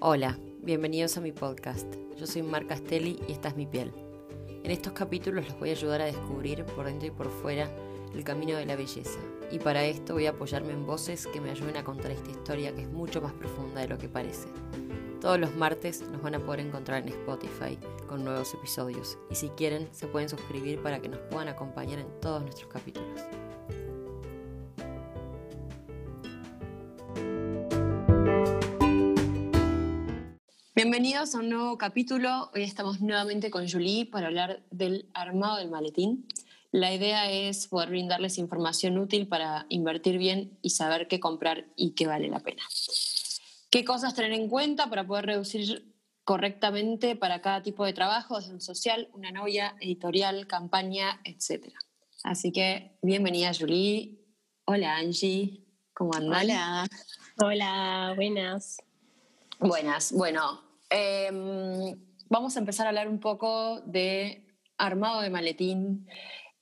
Hola, bienvenidos a mi podcast. Yo soy Mar Castelli y esta es mi piel. En estos capítulos los voy a ayudar a descubrir por dentro y por fuera el camino de la belleza. Y para esto voy a apoyarme en voces que me ayuden a contar esta historia que es mucho más profunda de lo que parece. Todos los martes nos van a poder encontrar en Spotify con nuevos episodios y si quieren se pueden suscribir para que nos puedan acompañar en todos nuestros capítulos. Bienvenidos a un nuevo capítulo. Hoy estamos nuevamente con Julie para hablar del armado del maletín. La idea es poder brindarles información útil para invertir bien y saber qué comprar y qué vale la pena. ¿Qué cosas tener en cuenta para poder reducir correctamente para cada tipo de trabajo, desde un social, una novia, editorial, campaña, etc. Así que bienvenida Julie. Hola Angie, ¿cómo andan? Hola. Hola, buenas. Buenas, bueno, Em, vamos a empezar a hablar un poco de armado de maletín,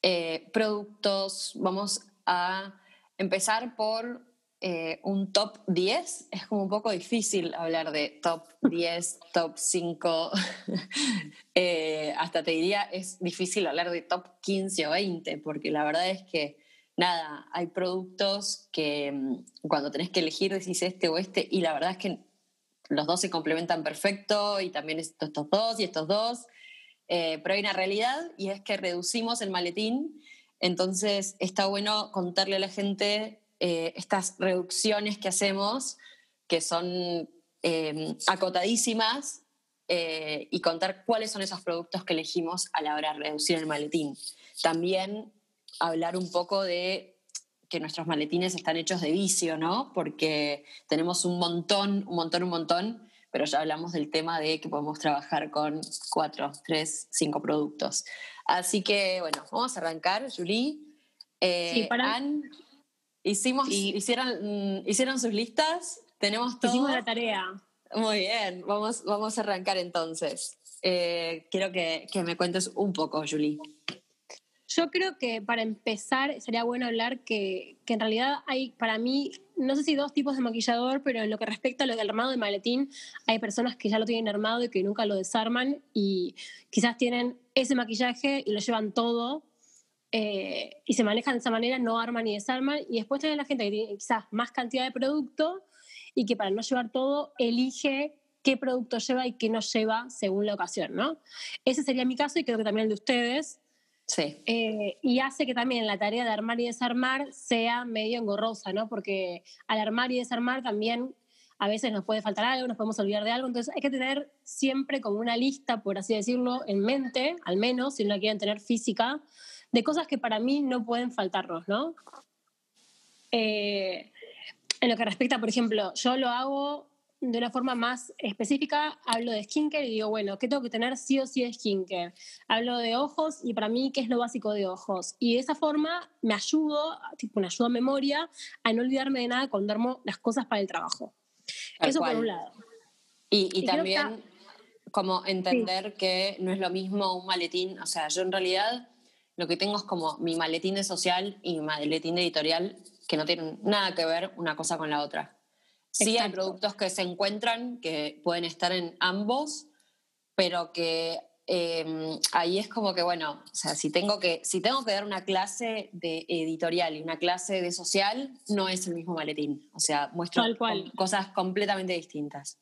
eh, productos. Vamos a empezar por eh, un top 10. Es como un poco difícil hablar de top 10, top 5. Eh, hasta te diría, es difícil hablar de top 15 o 20, porque la verdad es que nada, hay productos que mm, cuando tenés que elegir decís este o este, y la verdad es que los dos se complementan perfecto y también estos, dos y estos dos. Eh, pero hay una realidad y es que reducimos el maletín, entonces está bueno contarle a la gente eh, estas reducciones que hacemos, que son eh, acotadísimas, y contar cuáles son esos productos que elegimos a la hora de reducir el maletín. También hablar un poco de que nuestros maletines están hechos de vicio, ¿no? Porque tenemos un montón, un montón, un montón, pero ya hablamos del tema de que podemos trabajar con cuatro, tres, cinco productos. Así que, bueno, vamos a arrancar, Julie. Eh, sí, para... hicimos, hicieron, mm, hicieron sus listas, tenemos todo. Hicimos la tarea. Muy bien, vamos, vamos a arrancar entonces. Eh, quiero que, que me cuentes un poco, Julie. Yo creo que para empezar sería bueno hablar que, que, en realidad hay para mí, no sé si dos tipos de maquillador, pero en lo que respecta a lo del armado de maletín, hay personas que ya lo tienen armado y que nunca lo desarman y quizás tienen ese maquillaje y lo llevan todo eh, y se manejan de esa manera, no arman ni desarman. Y después tienen la gente que tiene quizás más cantidad de producto y que para no llevar todo elige qué producto lleva y qué no lleva según la ocasión, ¿no? Ese sería mi caso y creo que también el de ustedes. Sí. Eh, y hace que también la tarea de armar y desarmar sea medio engorrosa, ¿no? Porque al armar y desarmar también a veces nos puede faltar algo, nos podemos olvidar de algo, entonces hay que tener siempre como una lista, por así decirlo, en mente, al menos, si no la quieren tener física, de cosas que para mí no pueden faltarnos, ¿no? Eh, en lo que respecta, por ejemplo, yo lo hago de una forma más específica, hablo de skincare y digo, bueno, ¿qué tengo que tener sí o sí de skincare? Hablo de ojos y para mí, ¿qué es lo básico de ojos? Y de esa forma me ayudo, tipo una ayuda a memoria, a no olvidarme de nada cuando armo las cosas para el trabajo. Eso por un lado. Y, también como entender que no es lo mismo un maletín, o sea, yo en realidad lo que tengo es como mi maletín de social y mi maletín de editorial que no tienen nada que ver una cosa con la otra. Sí hay productos que se encuentran, que pueden estar en ambos, pero que em, ahí es como que, bueno, o sea, si tengo, que, si tengo que dar una clase de editorial y una clase de social, no es el mismo maletín. O sea, muestro cosas completamente distintas.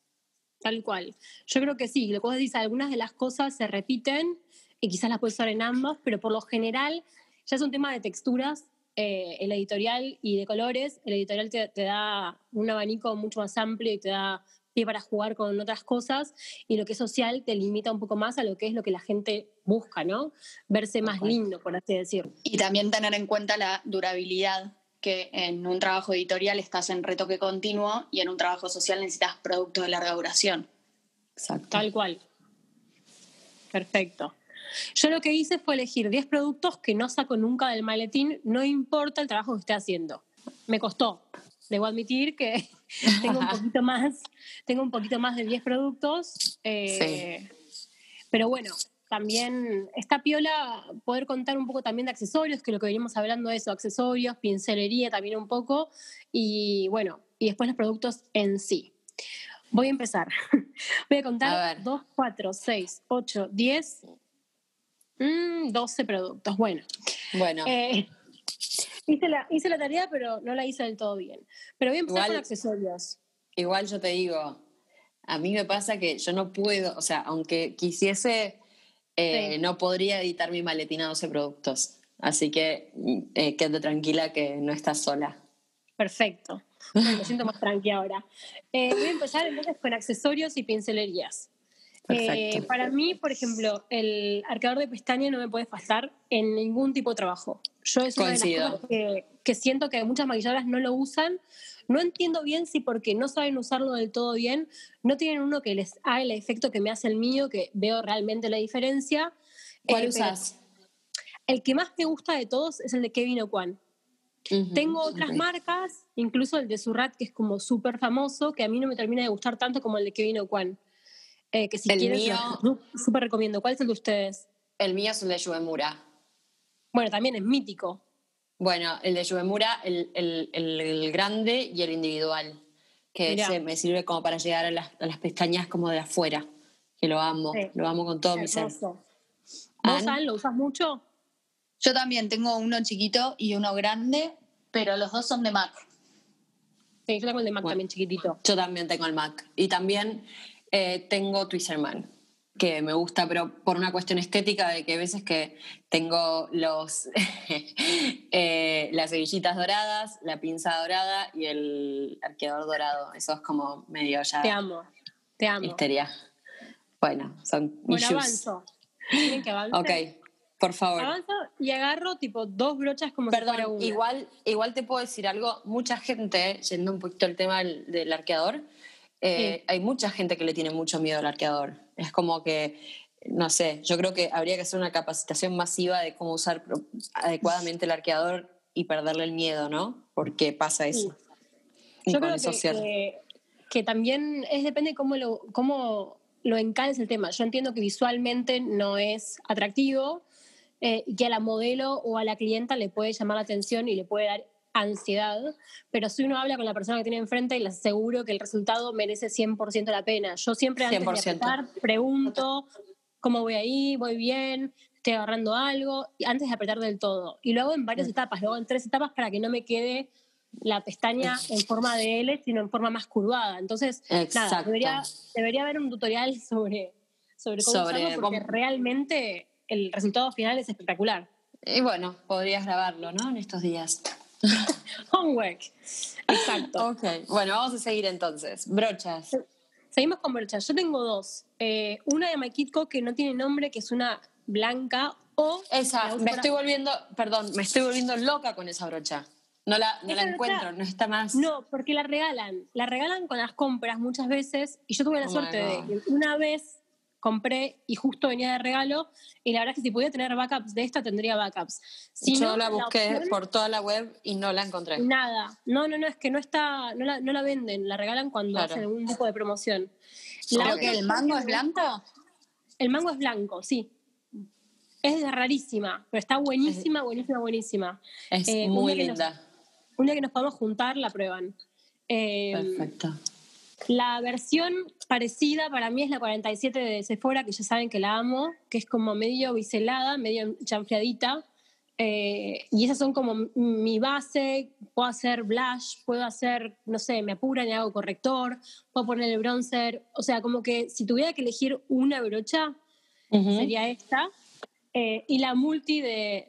Tal cual. Yo creo que sí, lo que vos decís, algunas de las cosas se repiten y quizás las puedes usar en ambos, pero por lo general ya es un tema de texturas eh, el editorial y de colores, el editorial te, da un abanico mucho más amplio y te da pie para jugar con otras cosas, y lo que es social te limita un poco más a lo que es lo que la gente busca, ¿no? Verse más lindo, por así decirlo. Y también tener en cuenta la durabilidad, que en un trabajo editorial estás en retoque continuo y en un trabajo social necesitas productos de larga duración. Exacto. Tal cual. Perfecto. Yo lo que hice fue elegir 10 productos que no saco nunca del maletín, no importa el trabajo que esté haciendo. Me costó. Debo admitir que tengo un poquito más, tengo un poquito más de 10 productos. Eh, pero bueno, también está piola poder contar un poco también de accesorios, que lo que venimos hablando de eso, accesorios, pincelería también un poco, y bueno, y después los productos en sí. Voy a empezar. Voy a contar 2, 4, 6, 8, 10, 12 productos. Bueno. Bueno. Eh, hice, la, hice la tarea, pero no la hice del todo bien. Pero voy a empezar con accesorios. Igual yo te digo, a mí me pasa que yo no puedo, o sea, aunque quisiese, eh, no podría editar mi maletín a 12 productos. Así que eh, quédate tranquila que no estás sola. Perfecto. me siento más tranquila ahora. Eh, voy a empezar entonces con accesorios y pincelerías. Eh, para mí, por ejemplo, el arqueador de pestaña no me puede faltar en ningún tipo de trabajo. Yo es una de las cosas que, que, siento que muchas maquilladoras no lo usan. No entiendo bien si porque no saben usarlo del todo bien, no tienen uno que les haga el efecto que me hace el mío, que veo realmente la diferencia. ¿Cuál usas? El que más me gusta de todos es el de Kevin O'Quan. Tengo otras marcas, incluso el de Surrat, que es como súper famoso, que a mí no me termina de gustar tanto como el de Kevin O'Quan. Eh, que si el mío, súper recomiendo. ¿Cuál es el de ustedes? El mío es el de Yuvemura. Bueno, también es mítico. Bueno, el de Yuvemura, el, el, grande y el individual, que ese me sirve como para llegar a las, pestañas como de afuera, que lo amo, lo amo con todo mi ser. ¿Vos, lo usas mucho? Yo también tengo uno chiquito y uno grande, pero los dos son de Mac. Sí, yo tengo el de Mac también chiquitito. Yo también tengo el Mac. Y también eh, tengo Twizzerman, que me gusta, pero por una cuestión estética de que a veces que tengo los eh, las cebillitas doradas, la pinza dorada y el arqueador dorado. Eso es como medio ya. Te amo, te amo. Histeria. Bueno, son bueno, avanzo. ¿Quieren que avance? Ok. Por favor. Avanzo y agarro tipo dos brochas como Perdón, si fuera una. Igual, igual te puedo decir algo. Mucha gente, yendo un poquito al tema del, arqueador, eh, hay mucha gente que le tiene mucho miedo al arqueador. Es como que, no sé, yo creo que habría que hacer una capacitación masiva de cómo usar adecuadamente el arqueador y perderle el miedo, ¿no? Porque pasa eso. Yo creo que, que, también es depende cómo lo, cómo lo encales el tema. Yo entiendo que visualmente no es atractivo, eh, que a la modelo o a la clienta le puede llamar la atención y le puede dar ansiedad, pero si uno habla con la persona que tiene enfrente y le aseguro que el resultado merece 100% la pena. Yo siempre antes de apretar pregunto cómo voy ahí, voy bien, estoy agarrando algo, antes de apretar del todo. Y luego en varias mm. etapas, luego en tres etapas para que no me quede la pestaña en forma de L, sino en forma más curvada. Entonces, nada, debería, debería haber un tutorial sobre, sobre cómo usarlo, porque realmente el resultado final es espectacular. Y bueno, podrías grabarlo, ¿no? En estos días. Homework. Exacto. ok, bueno, vamos a seguir entonces. Brochas. Seguimos con brochas. Yo tengo dos. Eh, una de My que no tiene nombre, que es una blanca o... Esa, me estoy volviendo, perdón, me estoy volviendo loca con esa brocha. No la, no la encuentro, no está más. No, porque la regalan. La regalan con las compras muchas veces. Y yo tuve la oh suerte de una vez compré y justo venía de regalo. Y la verdad es que si pudiera tener backups de esta, tendría backups. Si Yo la busqué por toda la web y no la encontré. Nada. No, no, no, es que no está, no la, no la venden, la regalan cuando hacen algún tipo de promoción. ¿Creo que el mango es blanco? El mango es blanco, sí. Es rarísima, pero está buenísima, buenísima, buenísima. Es eh, muy linda. un día que nos podamos juntar, la prueban. Eh, Perfecto. La versión parecida para mí es la 47 de Sephora, que ya saben que la amo, que es como medio biselada, medio chanfleadita. Eh, y esas son como mi base. Puedo hacer blush, puedo hacer, no sé, me apuran y hago corrector, puedo poner el bronzer. O sea, como que si tuviera que elegir una brocha, sería esta. Eh, y la multi de,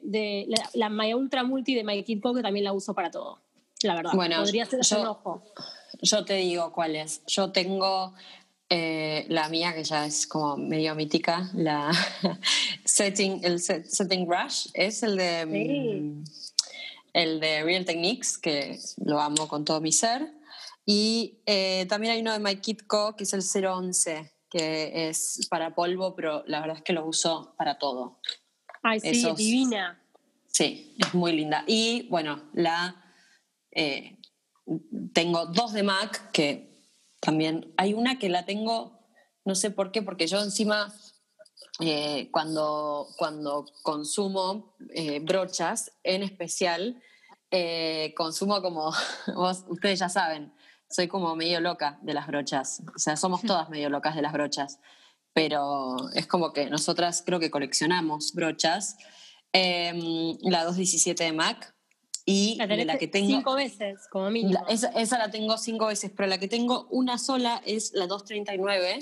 la, My Ultra Multi de My Kid que también la uso para todo. La verdad. Bueno, podría ser yo, un ojo. Yo te digo cuál es. Yo tengo eh, la mía, que ya es como medio mítica, la setting, el setting brush, es el de, mm, el de Real Techniques, que lo amo con todo mi ser. Y eh, también hay uno de My Co, que es el 011, que es para polvo, pero la verdad es que lo uso para todo. Ay, sí, divina. Sí, es muy linda. Y bueno, la eh, tengo dos de Mac que también hay una que la tengo, no sé por qué, porque yo encima eh, cuando, cuando consumo eh, brochas, en especial, eh, consumo como, ustedes ya saben, soy como medio loca de las brochas. O sea, somos todas medio locas de las brochas. Pero es como que nosotras creo que coleccionamos brochas. Em, la 217 de MAC y La de la que tengo... cinco veces, como mínimo. La- esa, esa la tengo cinco veces, pero la que tengo una sola es la 239,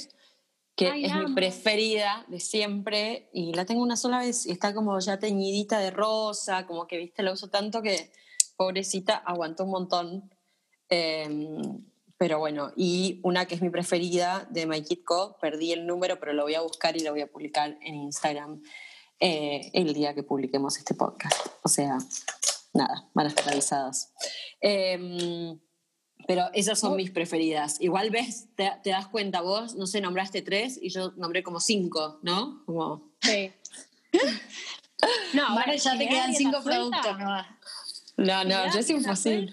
que Ay, es la mi amo. preferida de siempre, y la tengo una sola vez y está como ya teñidita de rosa, como que, viste, la uso tanto que, pobrecita, aguantó un montón. Em, pero bueno, y una que es mi preferida de My Kid Co, perdí el número, pero lo voy a buscar y lo voy a publicar en Instagram eh, el día que publiquemos este podcast. O sea, nada, van a estar avisadas. Em, pero esas son mis preferidas. Igual ves, te, te das cuenta vos, no sé, nombraste tres y yo nombré como cinco, ¿no? Como, Sí. No, bueno, ya te quedan cinco productos, ¿no? no, yo es imposible.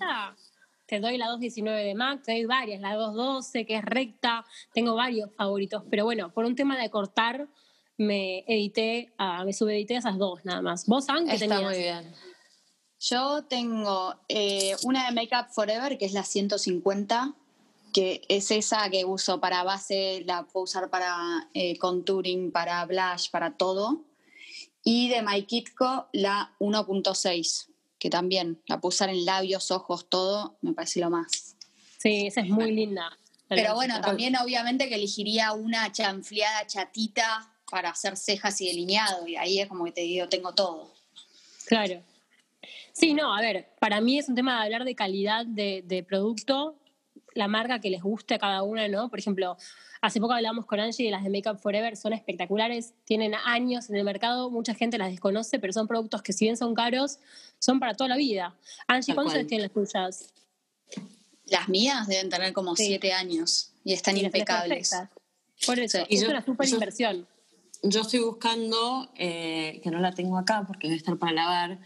Te doy la 219 de Mac, te doy varias, la 212 que es recta, tengo varios favoritos, pero bueno, por un tema de cortar me edité, a, me subedité a esas dos nada más. ¿Vos, Ann, qué Está tenías? muy bien. Yo tengo eh, una de Makeup Forever, que es la 150, que es esa que uso para base, la puedo usar para eh, contouring, para blush, para todo. Y de My Kitco, la 1.6, que también la puedo usar en labios, ojos, todo, me parece lo más. Sí, esa es muy linda. Pero bueno, también obviamente que elegiría una chanfleada chatita para hacer cejas y delineado, y ahí es como que te digo, tengo todo. Claro. Sí, no, a ver, para mí es un tema de hablar de calidad de, de producto, la marca que les guste a cada una, ¿no? Por ejemplo, hace poco hablamos con Angie de las de Makeup Forever, son espectaculares, tienen años en el mercado, mucha gente las desconoce, pero son productos que si bien son caros, son para toda la vida. Angie, ¿cuántos años tienen las tuyas? Las mías deben tener como Sí. siete años y están Y impecables. Por eso, Sí. Y es yo- una super yo- inversión. Yo estoy buscando, eh, que no la tengo acá porque debe estar para lavar,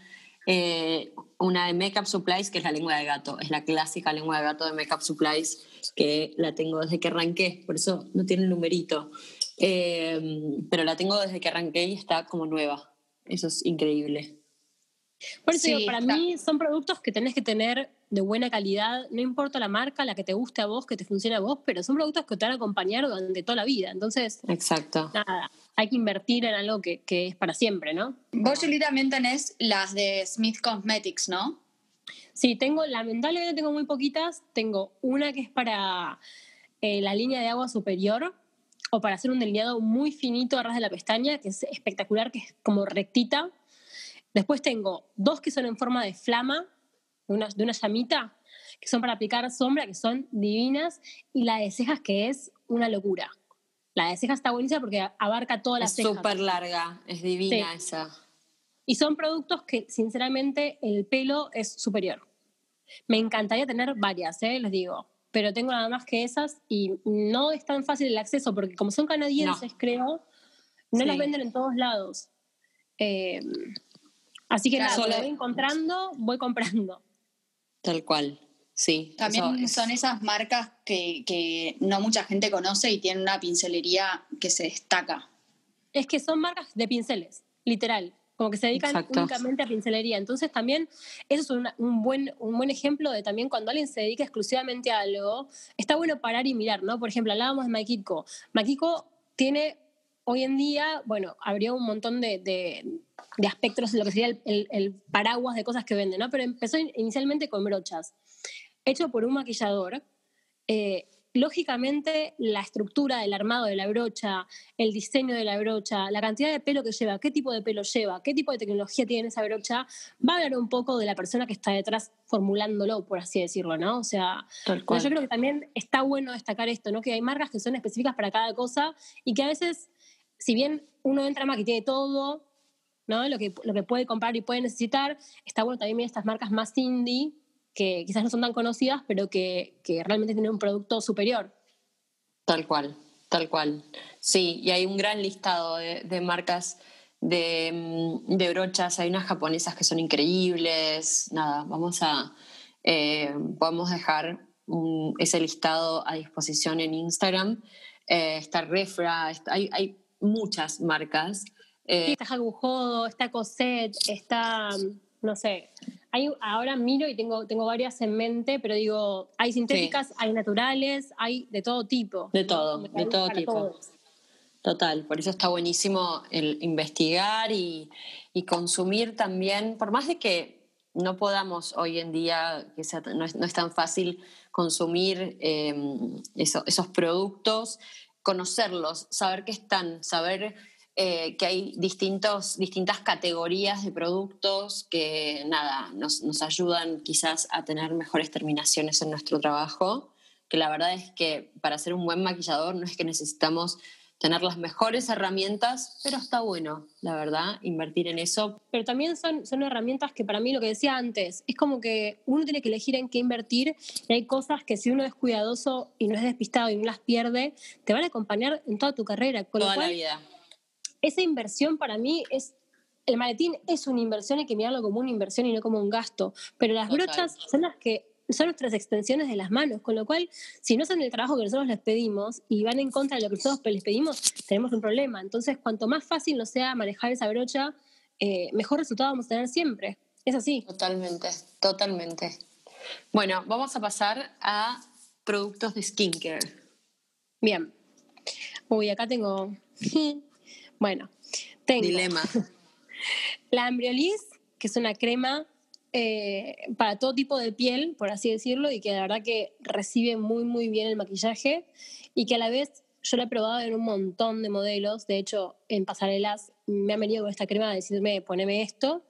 eh, una de Makeup Supplies, que es la lengua de gato. Es la clásica lengua de gato de Makeup Supplies, que la tengo desde que arranqué, por eso no tiene el numerito. Eh, pero la tengo desde que arranqué y está como nueva. Eso es increíble. Por eso Sí, digo, para está- mí son productos que tenés que tener de buena calidad, no importa la marca, la que te guste a vos, que te funcione a vos, pero son productos que te van a acompañar durante toda la vida. Entonces, Exacto. nada, hay que invertir en algo que, que es para siempre, ¿no? Vos, Julie, también tenés las de Smith Cosmetics, ¿no? Sí, tengo, lamentablemente tengo muy poquitas. Tengo una que es para eh, la línea de agua superior o para hacer un delineado muy finito a ras de la pestaña, que es espectacular, que es como rectita. Después tengo dos que son en forma de flama, de una, de una llamita, que son para aplicar sombra, que son divinas, y la de cejas, que es una locura. La de cejas está buenísima porque abarca todas las Es cejas. súper larga, es divina Sí. esa. Y son productos que, sinceramente, el pelo es superior. Me encantaría tener varias, ¿eh? les digo. Pero tengo nada más que esas y no es tan fácil el acceso porque como son canadienses, creo, no Sí. las venden en todos lados. Eh, así que Claro, nada, solo- lo voy encontrando, voy comprando. Tal cual. Sí. También es- son esas marcas que, que no mucha gente conoce y tienen una pincelería que se destaca. Es que son marcas de pinceles, literal. Como que se dedican Exacto. únicamente a pincelería. Entonces también eso es una- un, buen, un buen ejemplo de también cuando alguien se dedica exclusivamente a algo, está bueno parar y mirar, ¿no? Por ejemplo, hablábamos de Makiko. Makiko tiene hoy en día, bueno, abrió un montón de, de, de aspectos lo que sería el, el- el paraguas de cosas que vende, ¿no? Pero empezó in- inicialmente con brochas, hecho por un maquillador. eh, lógicamente, la estructura del armado de la brocha, el diseño de la brocha, la cantidad de pelo que lleva, qué tipo de pelo lleva, qué tipo de tecnología tiene esa brocha, va a hablar un poco de la persona que está detrás formulándolo, por así decirlo, ¿no? O sea, Tal pero cual. yo creo que también está bueno destacar esto, ¿no? Que hay marcas que son específicas para cada cosa y que a veces, si bien uno entra Mac y tiene todo, ¿no? Lo que, lo que puede comprar y puede necesitar, está bueno también estas marcas más indie, que quizás no son tan conocidas, pero que, que realmente tienen un producto superior. Tal cual, tal cual. Sí, y hay un gran listado de, de marcas de, mm, de brochas. Hay unas japonesas que son increíbles. Nada, vamos a. eh, podemos dejar un- ese listado a disposición en Instagram. Eh, está Refra, está- hay, hay muchas marcas. Eh, Sí, está Hagu Jodo, está Cosette, está, no sé, hay ahora miro y tengo, tengo varias en mente, pero digo, hay sintéticas, hay naturales, hay de todo tipo. De todo, de todo tipo. Total, por eso está buenísimo el investigar y, consumir también, por más de que no podamos hoy en día, que no, es, tan fácil consumir em, esos productos, conocerlos, saber qué están, saber eh, que hay distintos, distintas categorías de productos que, nada, nos, nos ayudan quizás a tener mejores terminaciones en nuestro trabajo, que la verdad es que para ser un buen maquillador no es que necesitamos tener las mejores herramientas, pero está bueno, la verdad, invertir en eso. Pero también son, son herramientas que para mí, lo que decía antes, es como que uno tiene que elegir en qué invertir y hay cosas que si uno es cuidadoso y no es despistado y no las pierde, te van a acompañar en toda tu carrera. Con toda la vida. Esa inversión para mí es el maletín es una inversión, hay que mirarlo como una inversión y no como un gasto. Pero las brochas son las que son nuestras extensiones de las manos, con lo cual, si no son el trabajo que nosotros les pedimos y van en contra de lo que nosotros les pedimos, tenemos un problema. Entonces, cuanto más fácil nos sea manejar esa brocha, eh, mejor resultado vamos a tener siempre. Es así. Totalmente, totalmente. Bueno, vamos a pasar a productos de skincare. Bien. Uy, acá tengo. bueno, tengo. Dilema. La Ambriolis, que es una crema eh, para todo tipo de piel, por así decirlo, y que la verdad que recibe muy, muy bien el maquillaje y que a la vez yo la he probado en un montón de modelos. De hecho, en pasarelas me han venido con esta crema a decirme, poneme esto.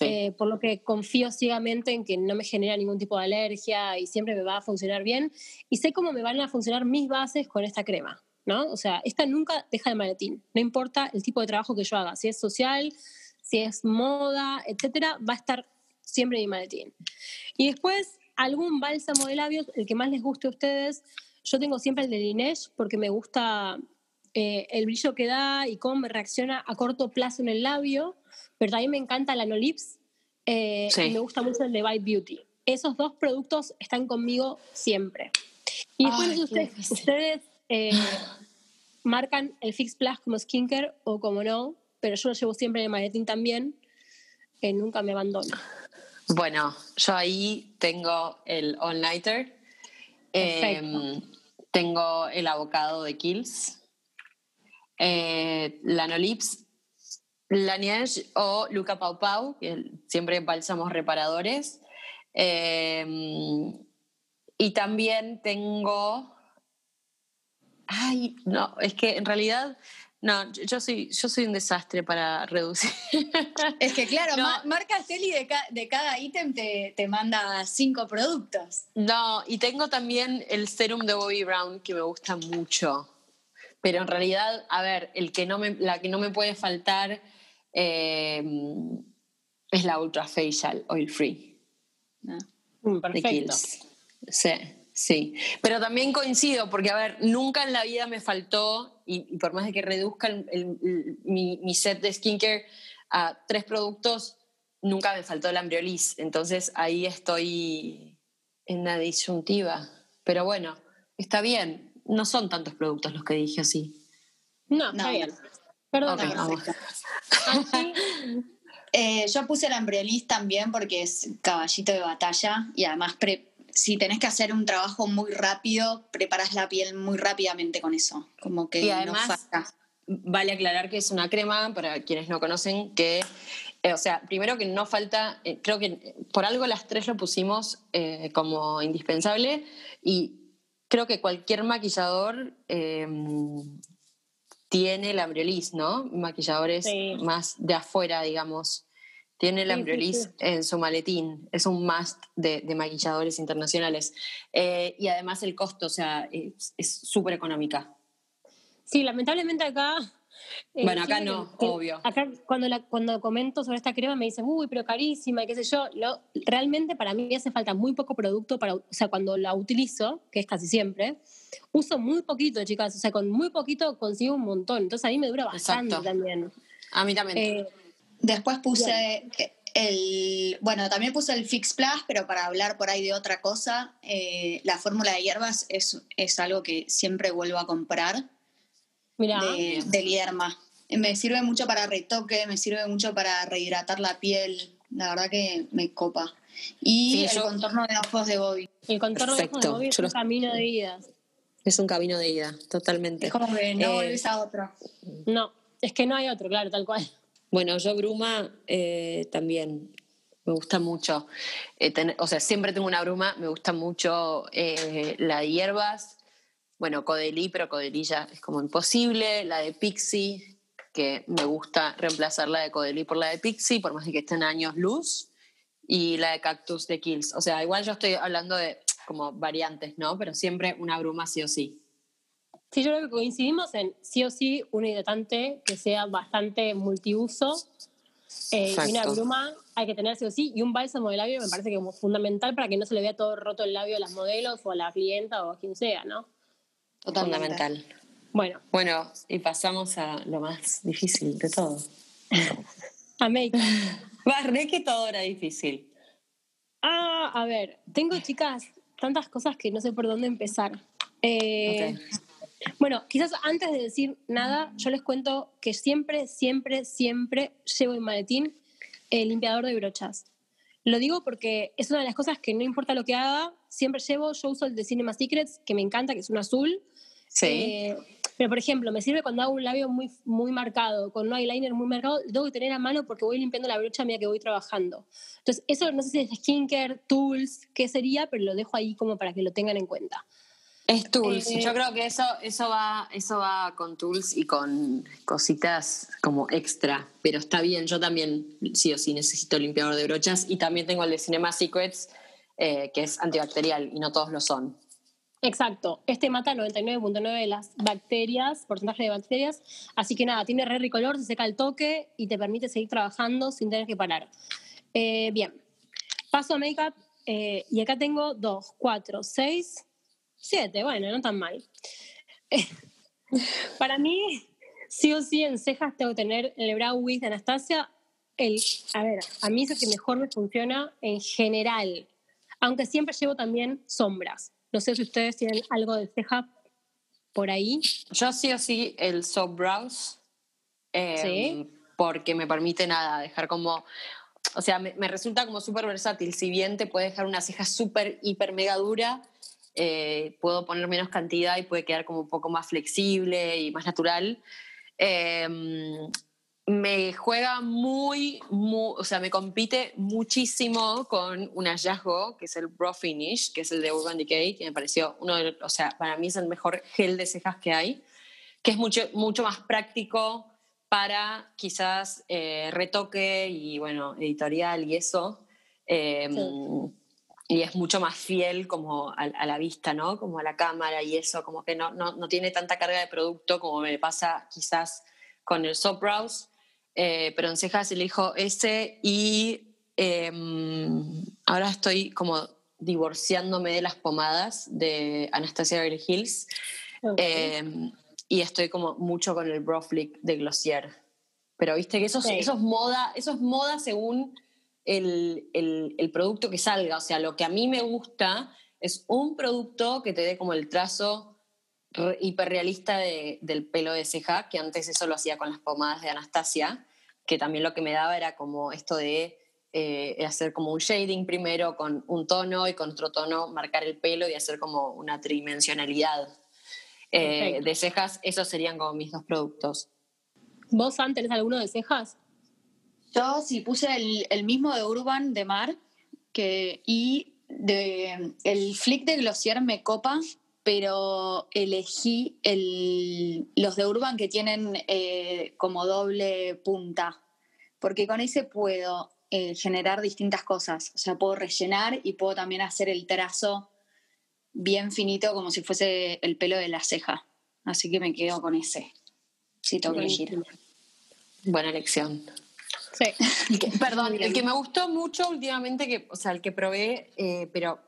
Eh, por lo que confío ciegamente en que no me genera ningún tipo de alergia y siempre me va a funcionar bien. Y sé cómo me van a funcionar mis bases con esta crema, ¿no? O sea, esta nunca deja el maletín. No importa el tipo de trabajo que yo haga, si es social, si es moda, etcétera, va a estar siempre mi maletín. Y después, algún bálsamo de labios, el que más les guste a ustedes. Yo tengo siempre el de Lineage porque me gusta eh, el brillo que da y cómo me reacciona a corto plazo en el labio, pero también me encanta la No Lips eh, y me gusta mucho el de Bite Beauty. Esos dos productos están conmigo siempre. Y después ustedes, ustedes eh, marcan el Fix Plus como skincare o como no, pero yo lo llevo siempre en el maletín también, que nunca me abandona. Bueno, yo ahí tengo el All Nighter. Em, tengo el abocado de Kills. Eh, Lanolips, Laneige o Luca Pau Pau, que siempre bálsamos reparadores. Em, y también tengo. Ay, no, es que en realidad no, yo soy, yo soy un desastre para reducir. Es que claro, marca Celi de, de, cada ítem te, te, manda cinco productos. No, y tengo también el serum de Bobby Brown que me gusta mucho. Pero en realidad, a ver, el que no me, la que no me puede faltar eh, es la Ultra Facial Oil Free. Ah. Mm, perfecto. Sí. Sí, pero también coincido, porque a ver, nunca en la vida me faltó, y, por más de que reduzca mi, set de skincare a tres productos, nunca me faltó el Ambriolis. Entonces ahí estoy en la disyuntiva. Pero bueno, está bien. No son tantos productos los que dije así. No, está bien. Perdón. Eh, yo puse el Ambriolis también porque es caballito de batalla y además pre si tenés que hacer un trabajo muy rápido, preparas la piel muy rápidamente con eso. Como que y además, Vale aclarar que es una crema, para quienes no conocen, que, eh, o sea, primero que no falta, eh, creo que por algo las tres lo pusimos eh, como indispensable y creo que cualquier maquillador em, tiene la Ambriolis, ¿no? Maquilladores más de afuera, digamos. Tiene el Ambriolis en su maletín, es un must de, maquilladores internacionales. Eh, y además el costo, o sea, es súper económica. Sí, lamentablemente acá... Eh, bueno, acá no, obvio. Acá cuando, la, cuando comento sobre esta crema me dicen, uy, pero carísima, y qué sé yo. Lo, realmente para mí hace falta muy poco producto para, o sea, cuando la utilizo, que es casi siempre, uso muy poquito, chicas. O sea, con muy poquito consigo un montón. Entonces a mí me dura bastante también. A mí también. Eh, Después puse el, bueno, también puse el Fix Plus, pero para hablar por ahí de otra cosa, eh, la fórmula de hierbas es, es, algo que siempre vuelvo a comprar Mira. de, de Me sirve mucho para retoque, me sirve mucho para rehidratar la piel. La verdad que me copa. Y el contorno de ojos de Bobby. El contorno de ojos de Bobby es un camino de ida. Es un camino de ida, totalmente. Es como que no eh, volvés a otro. No, es que no hay otro, claro, tal cual. Bueno, yo bruma eh, también me gusta mucho. Eh, o sea, siempre tengo una bruma, me gusta mucho la de hierbas. Bueno, Codelí, pero Codelí ya es como imposible. La de Pixie, que me gusta reemplazar la de Codelí por la de Pixie, por más que estén años luz. Y la de Cactus de Kills. O sea, igual yo estoy hablando de como variantes, ¿no? Pero siempre una bruma sí o sí. Sí, yo creo que coincidimos en sí o sí un hidratante que sea bastante multiuso. Eh, y una bruma hay que tener sí o sí. Y un bálsamo de labio me parece que como fundamental para que no se le vea todo roto el labio a las modelos o a la clienta o a quien sea, ¿no? Totalmente. Fundamental. Bueno. Bueno, y pasamos a lo más difícil de todo. a make. Barré que todo era difícil. Ah, a ver, tengo chicas tantas cosas que no sé por dónde empezar. Eh, bueno, quizás antes de decir nada, yo les cuento que siempre, siempre, siempre llevo en maletín el limpiador de brochas. Lo digo porque es una de las cosas que no importa lo que haga, siempre llevo, yo uso el de Cinema Secrets, que me encanta, que es un azul. Sí. Eh, pero, por ejemplo, me sirve cuando hago un labio muy, muy marcado, con un eyeliner muy marcado, lo tengo que tener a mano porque voy limpiando la brocha a medida que voy trabajando. Entonces, eso no sé si es skincare, tools, qué sería, pero lo dejo ahí como para que lo tengan en cuenta. Es tools. Eh, Yo creo que eso, eso, va, eso va con tools y con cositas como extra. Pero está bien, yo también sí o sí necesito limpiador de brochas y también tengo el de Cinema Secrets, eh, que es antibacterial y no todos lo son. Exacto, este mata 99.9 de las bacterias, porcentaje de bacterias, así que nada, tiene re ricolor, se seca el toque y te permite seguir trabajando sin tener que parar. Eh, bien, paso a make-up eh, y acá tengo 2, 4, 6, 7, bueno, no tan mal. para mí, sí o sí en cejas tengo que tener el Brow Wig de Anastasia. El, a ver, a mí es el que mejor me funciona en general, aunque siempre llevo también sombras no sé si ustedes tienen algo de ceja por ahí. Yo sí o sí el soft brows. Em, porque me permite nada, dejar como. O sea, me, resulta como súper versátil. Si bien te puede dejar una ceja súper, hiper, mega dura, eh, puedo poner menos cantidad y puede quedar como un poco más flexible y más natural. Eh, me juega muy, o sea, me compite muchísimo con un hallazgo, que es el Bro Finish, que es el de Urban Decay, que me pareció uno de o sea, para mí es el mejor gel de cejas que hay, que es mucho, mucho más práctico para quizás eh, retoque y, bueno, editorial y eso. Em, y es mucho más fiel como a, la vista, ¿no? Como a la cámara y eso, como que no, no, no tiene tanta carga de producto como me pasa quizás con el Soft Brows eh, pero en cejas elijo ese y em, ahora estoy como divorciándome de las pomadas de Anastasia Beverly Hills em, y estoy como mucho con el Brow Flick de Glossier. Pero viste que eso, es moda, eso es moda según el, el, producto que salga. O sea, lo que a mí me gusta es un producto que te dé como el trazo hiperrealista de, del pelo de ceja, que antes eso lo hacía con las pomadas de Anastasia, que también lo que me daba era como esto de eh, hacer como un shading primero con un tono y con otro tono marcar el pelo y hacer como una tridimensionalidad eh, de cejas. Esos serían como mis dos productos. ¿Vos, antes tenés alguno de cejas? Yo sí puse el, el mismo de Urban de Mar que, y de, el flick de Glossier me copa pero elegí los de Urban que tienen eh, como doble punta, porque con ese puedo eh, generar distintas cosas, o sea, puedo rellenar y puedo también hacer el trazo bien finito como si fuese el pelo de la ceja, así que me quedo con ese, si tengo que elegir. Buena elección. Sí. perdón, el que me gustó mucho últimamente, que, o sea, el que probé, eh, pero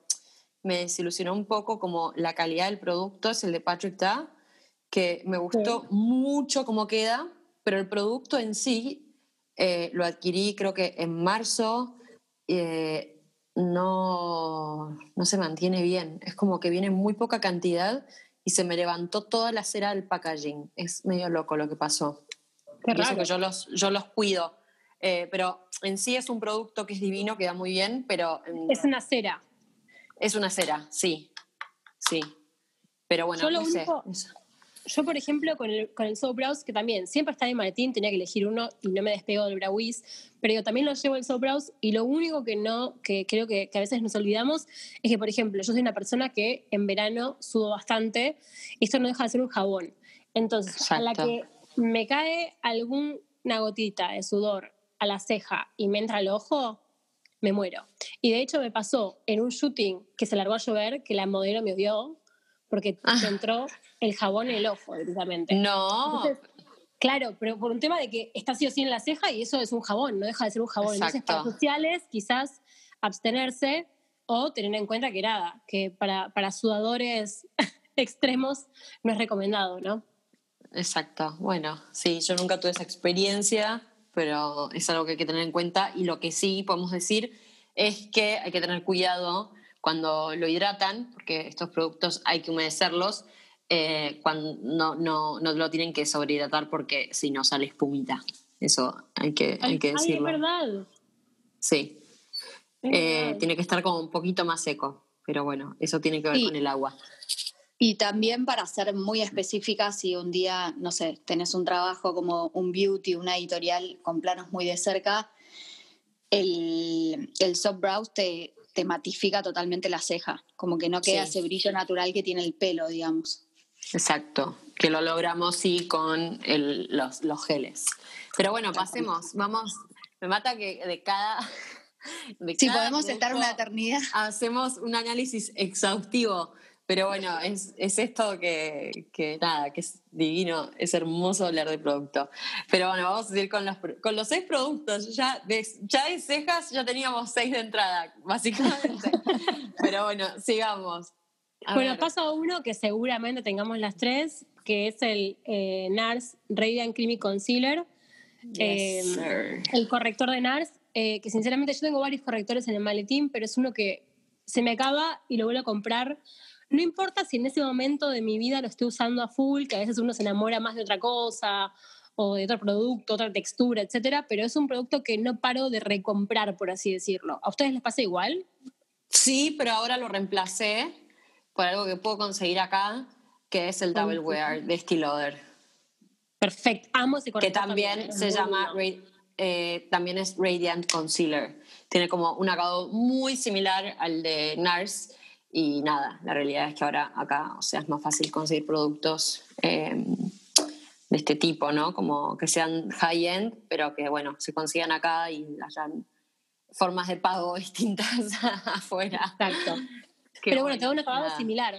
me desilusionó un poco como la calidad del producto, es el de Patrick Ta, que me gustó mucho cómo queda, pero el producto en sí eh, lo adquirí creo que en marzo, eh, no, no se mantiene bien, es como que viene muy poca cantidad y se me levantó toda la cera del packaging, es medio loco lo que pasó. Qué raro. que yo los, yo los cuido. Eh, pero en sí es un producto que es divino, queda muy bien, pero... Es una cera. Es una cera, sí. Sí. Pero bueno, yo, lo único, yo por ejemplo, con el, con el Soap Brows, que también siempre está en maletín, tenía que elegir uno y no me despego del Browies, pero yo también lo llevo el Soap Brows y lo único que no, que creo que, que, a veces nos olvidamos, es que, por ejemplo, yo soy una persona que en verano sudo bastante y esto no deja de ser un jabón. Entonces, a la que me cae alguna gotita de sudor a la ceja y me entra al ojo, me muero. Y de hecho me pasó en un shooting que se largó a llover, que la modelo me odió, porque ah. entró el jabón en el ojo directamente. No. claro, pero por un tema de que está así o sí en la ceja y eso es un jabón, no deja de ser un jabón. Entonces, para sociales, quizás abstenerse o tener en cuenta que nada, que para, para sudadores extremos no es recomendado, ¿no? Exacto. Bueno, sí, yo nunca tuve esa experiencia, pero es algo que hay que tener en cuenta y lo que sí podemos decir es que hay que tener cuidado cuando lo hidratan, porque estos productos hay que humedecerlos, eh, cuando no, no, no, lo tienen que sobrehidratar porque si no sale espumita. Eso hay que, hay que decirlo. Ay, es verdad. Sí. Eh, tiene que estar como un poquito más seco, pero bueno, eso tiene que ver con el agua. Y también para ser muy específica, si un día, no sé, tenés un trabajo como un beauty, una editorial con planos muy de cerca, el, el soft brows te, te matifica totalmente la ceja, como que no queda ese brillo natural que tiene el pelo, digamos. Exacto, que lo logramos sí con los, los geles. Pero bueno, pasemos, vamos, me mata que de cada... sí, podemos estar una eternidad. Hacemos un análisis exhaustivo pero bueno, es, es esto que, que, nada, que es divino, es hermoso hablar de producto. Pero bueno, vamos a seguir con los, con los seis productos. Ya de, ya de cejas ya teníamos seis de entrada, básicamente. Pero bueno, sigamos. bueno, paso uno que seguramente tengamos las tres, que es el eh, NARS Radiant Creamy Concealer. Eh, el corrector de NARS, eh, que sinceramente yo tengo varios correctores en el maletín, pero es uno que se me acaba y lo vuelvo a comprar no importa si en ese momento de mi vida lo estoy usando a full, que a veces uno se enamora más de otra cosa o de otro producto, otra textura, etcétera, pero es un producto que no paro de recomprar, por así decirlo. ¿A ustedes les pasa igual? Sí, pero ahora lo reemplacé por algo que puedo conseguir acá, que es el Double Wear de Stiloder. Perfecto, amo ese Que también, se llama, eh, también es Radiant Concealer. Tiene como un acabado muy similar al de NARS, y nada, la realidad es que ahora acá, o sea, es más fácil conseguir productos em, de este tipo, ¿no? Como que sean high-end, pero que, bueno, se consigan acá y hayan formas de pago distintas afuera. Exacto. pero bueno, te da un acabado similar.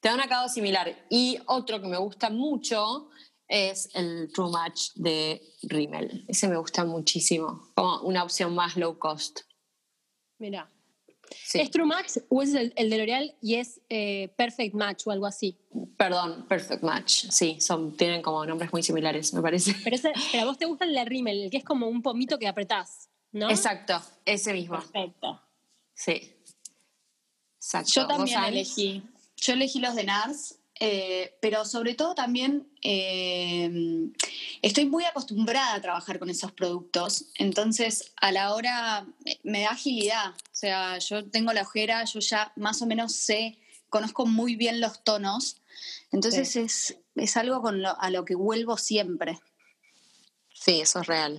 Te da un acabado similar. Y otro que me gusta mucho es el True Match de Rimmel. Ese me gusta muchísimo, como una opción más low cost. Mira, ¿Es True Match o es el, de L'Oreal y es eh, Perfect Match o algo así? Perdón, Perfect Match. Sí, son, tienen como nombres muy similares, me parece. Pero, a vos te gusta el de Rimmel, el que es como un pomito que apretás, ¿no? Exacto, ese mismo. Perfecto. Sí. Exacto. Yo también elegí. Yo elegí los de NARS eh, pero sobre todo también eh, estoy muy acostumbrada a trabajar con esos productos, entonces a la hora me da agilidad, o sea, yo tengo la ojera, yo ya más o menos sé, conozco muy bien los tonos, entonces es, es, algo con a lo que vuelvo siempre. Sí, eso es real.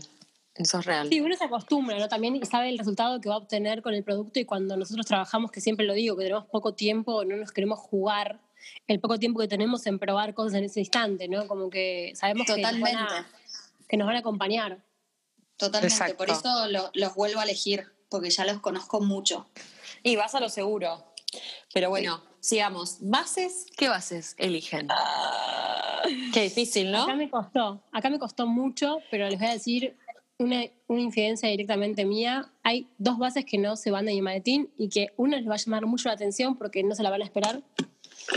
Eso es real. Sí, uno se acostumbra, ¿no? También sabe el resultado que va a obtener con el producto y cuando nosotros trabajamos, que siempre lo digo, que tenemos poco tiempo, no nos queremos jugar el poco tiempo que tenemos en probar cosas en ese instante, ¿no? Como que sabemos Que, nos van a, que nos van a acompañar. Totalmente, por eso los vuelvo a elegir, porque ya los conozco mucho. Y vas a lo seguro. Pero bueno, sigamos. ¿Bases? ¿Qué bases eligen? Ah. Qué difícil, ¿no? Acá me costó, acá me costó mucho, pero les voy a decir una, una incidencia directamente mía. Hay dos bases que no se van de mi maletín y que una les va a llamar mucho la atención porque no se la van a esperar.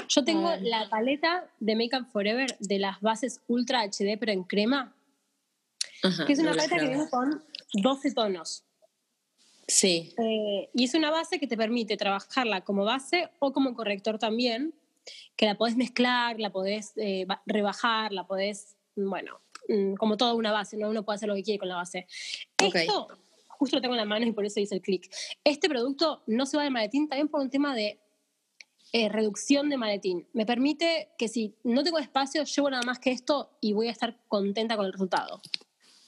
Yo tengo la paleta de Makeup Forever de las bases Ultra HD, pero en crema. que es una paleta que viene con 12 tonos. Sí. Eh, y es una base que te permite trabajarla como base o como corrector también, que la podés mezclar, la podés eh, rebajar, la podés, bueno, mm, como toda una base, ¿no? Uno puede hacer lo que quiere con la base. Esto, justo lo tengo en la mano y por eso hice el clic. Este producto no se va de maletín también por un tema de eh, reducción de maletín. Me permite que si no tengo espacio, llevo nada más que esto y voy a estar contenta con el resultado.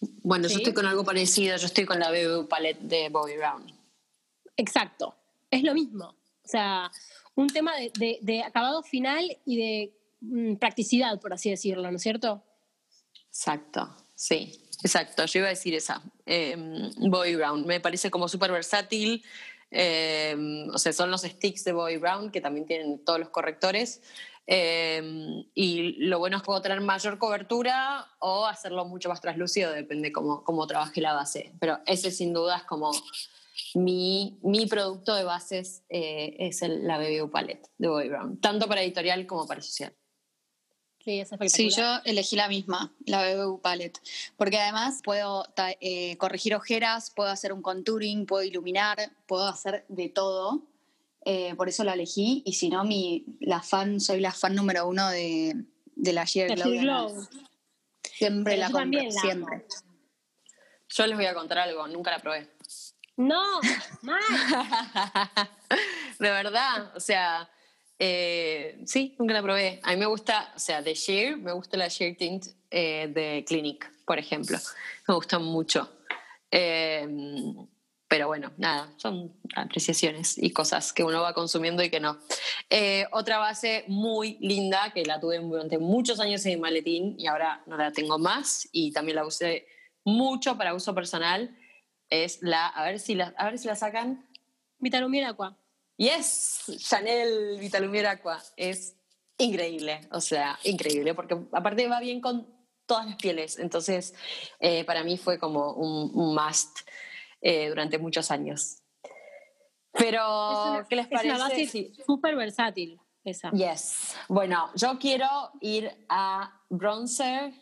Bueno, yo estoy con algo parecido, yo estoy con la BB Palette de Bobby Brown. Exacto, es lo mismo. O sea, un tema de, acabado final y de mm, practicidad, por así decirlo, ¿no es cierto? Exacto, sí, exacto. Yo iba a decir esa, eh, Bobby Brown. Me parece como súper versátil. Em, o sea, son los sticks de Bobby Brown que también tienen todos los correctores. Em, y lo bueno es que puedo tener mayor cobertura o hacerlo mucho más translúcido, depende cómo, cómo trabaje la base. Pero ese sin duda es como mi, mi producto de bases, eh, es el, la BBU Palette de Bobby Brown, tanto para editorial como para social. Sí, yo elegí la misma, la BBU Palette, porque además puedo eh, corregir ojeras, puedo hacer un contouring, puedo iluminar, puedo hacer de todo. Eh, por eso la elegí y si no, mi, la fan, soy la fan número uno de, de la Sheer Glow. Siempre la compro, siempre. Yo les voy a contar algo, nunca la probé. No, mal. de verdad, o sea, eh, sí, nunca la probé. A mí me gusta, o sea, de Sheer, me gusta la Sheer Tint eh, de Clinic, por ejemplo. Me gusta mucho. Eh, pero bueno, nada, son apreciaciones y cosas que uno va consumiendo y que no. otra base muy linda que la tuve durante muchos años en mi maletín y ahora no la tengo más y también la usé mucho para uso personal es la, a ver si la, a ver si la sacan. Vitalumir Aqua. Yes, Chanel Vitalumier Aqua es increíble, o sea, increíble, porque aparte va bien con todas las pieles, entonces eh, para mí fue como un, must eh, durante muchos años. Pero, ¿qué les parece? Es una base súper versátil esa. Yes. Bueno, yo quiero ir a bronzer,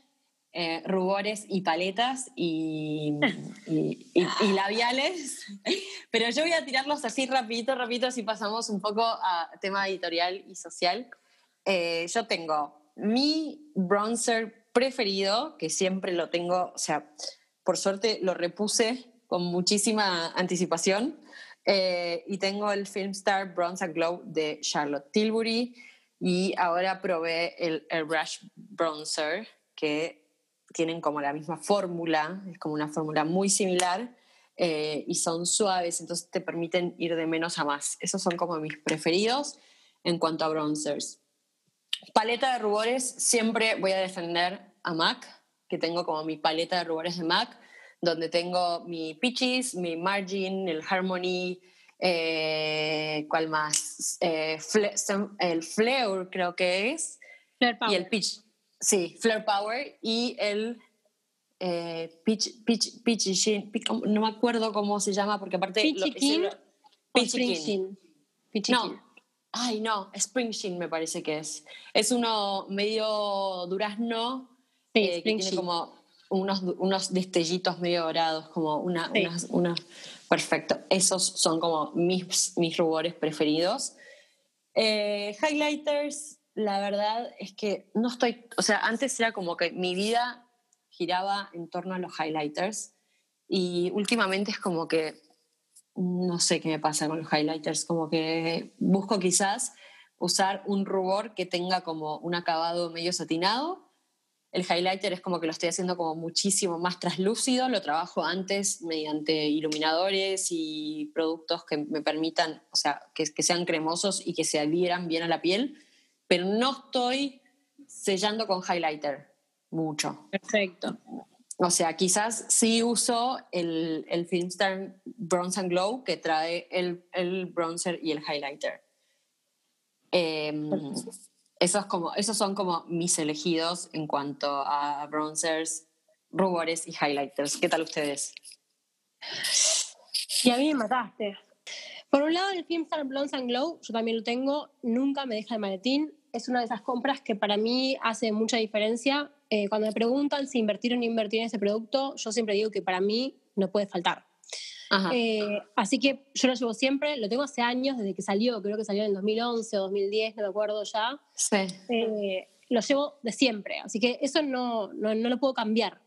eh, rubores y paletas y, labiales, pero yo voy a tirarlos así rapidito, rapidito, así pasamos un poco a tema editorial y social. Eh, yo tengo mi bronzer preferido, que siempre lo tengo, o sea, por suerte lo repuse con muchísima anticipación, eh, y tengo el Filmstar Bronze and Glow de Charlotte Tilbury, y ahora probé el Airbrush Bronzer, que tienen como la misma fórmula, es como una fórmula muy similar eh, y son suaves, entonces te permiten ir de menos a más. Esos son como mis preferidos en cuanto a bronzers. Paleta de rubores, siempre voy a defender a MAC, que tengo como mi paleta de rubores de MAC, donde tengo mi Peaches, mi Margin, el Harmony, eh, ¿cuál más? Eh, el Fleur creo que es. Y el Peach. Sí, Flare Power y el eh, Peach, Peach, Peachy no me acuerdo cómo se llama porque aparte... Peachy lo, Peachy No, ay no, Spring Sheen me parece que es. Es uno medio durazno eh, que tiene como unos, unos destellitos medio dorados, como una, unas, Perfecto, esos son como mis, mis rubores preferidos. Eh, highlighters, la verdad es que no estoy, o sea, antes era como que mi vida giraba en torno a los highlighters y últimamente es como que no sé qué me pasa con los highlighters, como que busco quizás usar un rubor que tenga como un acabado medio satinado. El highlighter es como que lo estoy haciendo como muchísimo más traslúcido, lo trabajo antes mediante iluminadores y productos que me permitan, o sea, que, que sean cremosos y que se adhieran bien a la piel pero no estoy sellando con highlighter mucho. Perfecto. O sea, quizás sí uso el, el Filmstar Bronze and Glow que trae el, el bronzer y el highlighter. Em, esos, como, esos son como mis elegidos en cuanto a bronzers, rubores y highlighters. ¿Qué tal ustedes? Y a mí me mataste. Por un lado, el Filmstar Bronze and Glow, yo también lo tengo, nunca me deja de maletín. Es una de esas compras que para mí hace mucha diferencia. Eh, cuando me preguntan si invertir o no invertir en ese producto, yo siempre digo que para mí no puede faltar. Eh, así que yo lo llevo siempre, lo tengo hace años, desde que salió, creo que salió en 2011 o 2010, no me acuerdo ya. Sí. Eh, lo llevo de siempre, así que eso no, no, lo puedo cambiar.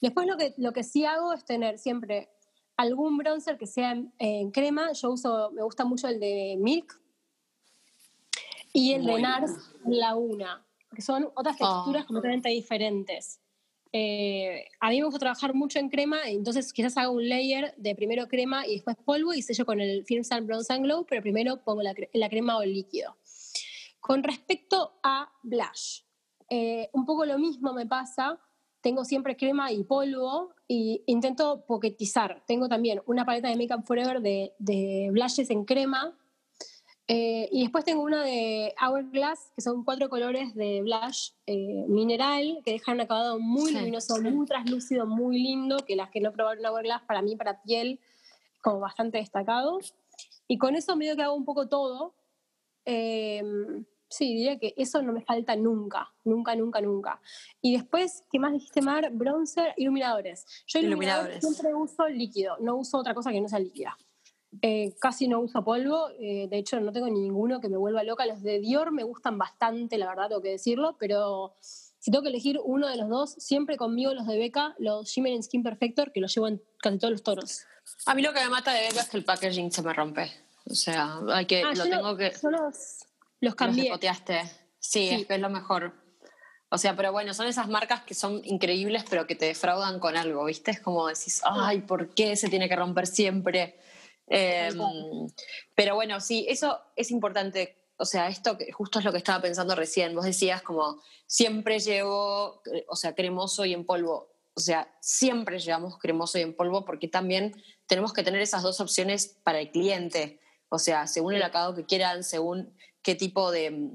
Después lo que, lo que sí hago es tener siempre algún bronzer que sea en, crema. Yo uso, me gusta mucho el de Milk y el de NARS Laguna, que son otras texturas ah. completamente diferentes. Eh, a mí me gusta trabajar mucho en crema, entonces quizás hago un layer de primero crema y después polvo y sello con el Film Sun Bronze and Glow, pero primero pongo la, crema o el líquido. Con respecto a blush, eh, un poco lo mismo me pasa. Tengo siempre crema y polvo y intento poquetizar. Tengo también una paleta de Makeup Forever de, de blushes en crema eh, y después tengo una de Hourglass, que son cuatro colores de blush eh, mineral, que dejan un acabado muy luminoso, muy translúcido, muy lindo, que las que no probaron Hourglass, para mí, para piel, como bastante destacado. Y con eso medio que hago un poco todo. Em, sí, diría que eso no me falta nunca, nunca, nunca, nunca. Y después, ¿qué más dijiste, Mar? Bronzer, iluminadores. Yo iluminadores. siempre uso líquido, no uso otra cosa que no sea líquida. Eh, casi no uso polvo, eh, de hecho no tengo ninguno que me vuelva loca. Los de Dior me gustan bastante, la verdad, tengo que decirlo, pero si tengo que elegir uno de los dos, siempre conmigo los de Beca, los Shimmer Skin Perfector, que los llevo en casi todos los toros. A mí lo que me mata de Beca es que el packaging se me rompe. O sea, hay que, ah, lo tengo que... Yo los, los cambié. Los sí, es que es lo mejor. O sea, pero bueno, son esas marcas que son increíbles, pero que te defraudan con algo, ¿viste? Es como decís, ay, ¿por qué se tiene que romper siempre? Em, pero bueno, sí, eso es importante. O sea, esto justo es lo que estaba pensando recién. Vos decías como siempre llevo, o sea, cremoso y en polvo. O sea, siempre llevamos cremoso y en polvo porque también tenemos que tener esas dos opciones para el cliente. O sea, según el acabado que quieran, según qué tipo de,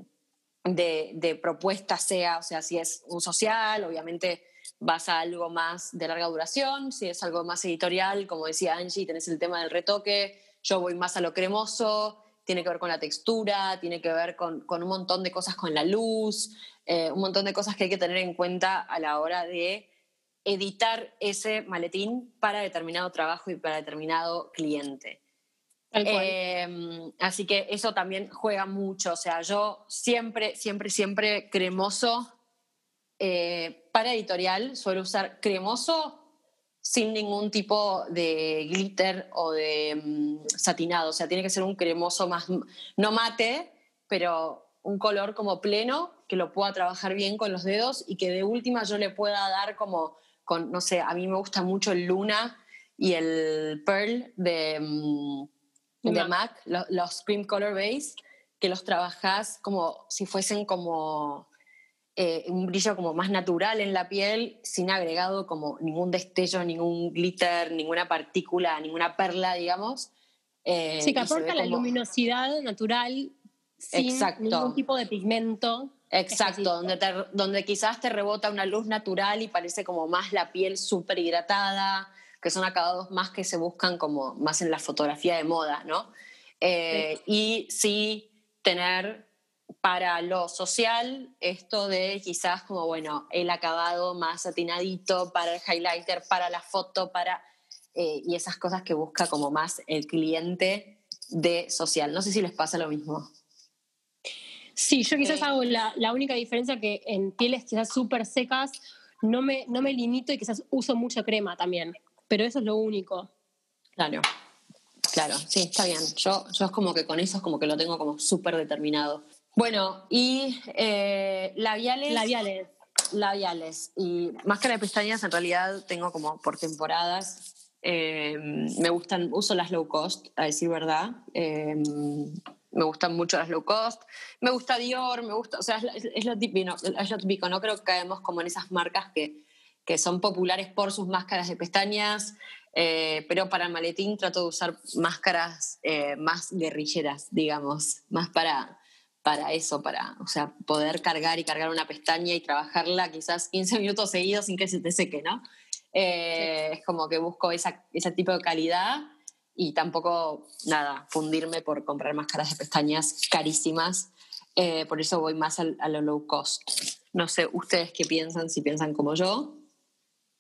de, de propuesta sea. O sea, si es un social, obviamente vas a algo más de larga duración, si es algo más editorial, como decía Angie, tenés el tema del retoque, yo voy más a lo cremoso, tiene que ver con la textura, tiene que ver con, un montón de cosas con la luz, eh, un montón de cosas que hay que tener en cuenta a la hora de editar ese maletín para determinado trabajo y para determinado cliente. Em, así que eso también juega mucho, o sea, yo siempre, siempre, siempre cremoso eh, para editorial suelo usar cremoso sin ningún tipo de glitter o de mm, satinado. O sea, tiene que ser un cremoso más, no mate, pero un color como pleno, que lo pueda trabajar bien con los dedos y que de última yo le pueda dar como, con, no sé, a mí me gusta mucho el Luna y el Pearl de, mm, de Mac, los, los Cream Color Base, que los trabajas como si fuesen como eh, un brillo como más natural en la piel, sin agregado como ningún destello, ningún glitter, ninguna partícula, ninguna perla, digamos. Eh, sí, que aporta la luminosidad natural sin ningún tipo de pigmento. Exacto, donde, donde quizás te rebota una luz natural y parece como más la piel súper hidratada, que son acabados más que se buscan como más en la fotografía de moda, ¿no? Eh, y sí tener para lo social, esto de quizás como, bueno, el acabado más satinadito para el highlighter, para la foto, para... Eh, y esas cosas que busca como más el cliente de social. No sé si les pasa lo mismo. Sí, yo quizás hago la, la, única diferencia que en pieles quizás súper secas no me, no me limito y quizás uso mucha crema también, pero eso es lo único. Claro, claro, sí, está bien. Yo, yo es como que con eso es como que lo tengo como súper determinado. Bueno, y eh, labiales. Labiales. Labiales. Y máscara de pestañas en realidad tengo como por temporadas. Eh, me gustan, uso las low cost, a decir verdad. Eh, me gustan mucho las low cost. Me gusta Dior, me gusta, o sea, es, lo típico, es lo típico, no creo que caemos como en esas marcas que, que son populares por sus máscaras de pestañas, pero para el maletín trato de usar máscaras más guerrilleras, digamos, más para, para eso, para o sea, poder cargar y cargar una pestaña y trabajarla quizás 15 minutos seguidos sin que se te seque, ¿no? Eh, es como que busco esa, ese tipo de calidad y tampoco, nada, fundirme por comprar máscaras de pestañas carísimas. Eh, por eso voy más a, lo low cost. No sé, ¿ustedes qué piensan? Si piensan como yo.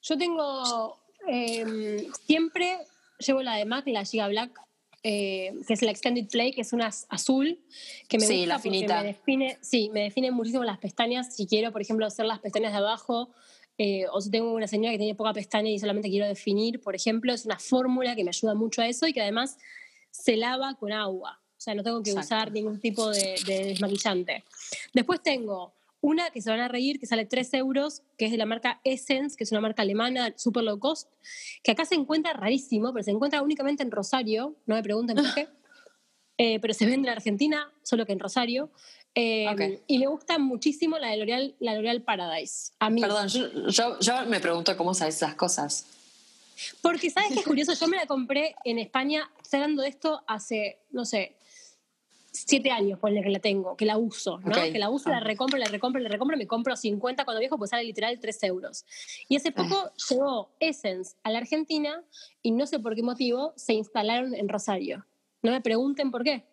Yo tengo, em, siempre llevo la de MAC, la Giga Black, eh, que es la Extended Play, que es una azul, que me Sí, gusta la finita. me define, sí, me define muchísimo las pestañas. Si quiero, por ejemplo, hacer las pestañas de abajo, eh, o si tengo una señora que tiene poca pestaña y solamente quiero definir, por ejemplo, es una fórmula que me ayuda mucho a eso y que además se lava con agua. O sea, no tengo que Exacto. usar ningún tipo de, de desmaquillante. Después tengo una que se van a reír, que sale 3 euros, que es de la marca Essence, que es una marca alemana super low cost, que acá se encuentra rarísimo, pero se encuentra únicamente en Rosario, no me pregunten por qué, Eh, pero se vende en Argentina, solo que en Rosario. Eh. Y me gusta muchísimo la de L'Oreal, la L'Oreal Paradise. A mí. Perdón, yo, yo, yo me pregunto cómo sabes esas cosas. Porque, ¿sabes qué es curioso? Yo me la compré en España, estoy hablando de esto hace, no sé, siete años, ponle que la tengo, que la uso, ¿no? Que la uso, la recompro, la recompro, la recompro, me compro 50 cuando viejo, pues sale literal 3 euros. Y hace poco llegó Essence a la Argentina y no sé por qué motivo se instalaron en Rosario. No me pregunten por qué.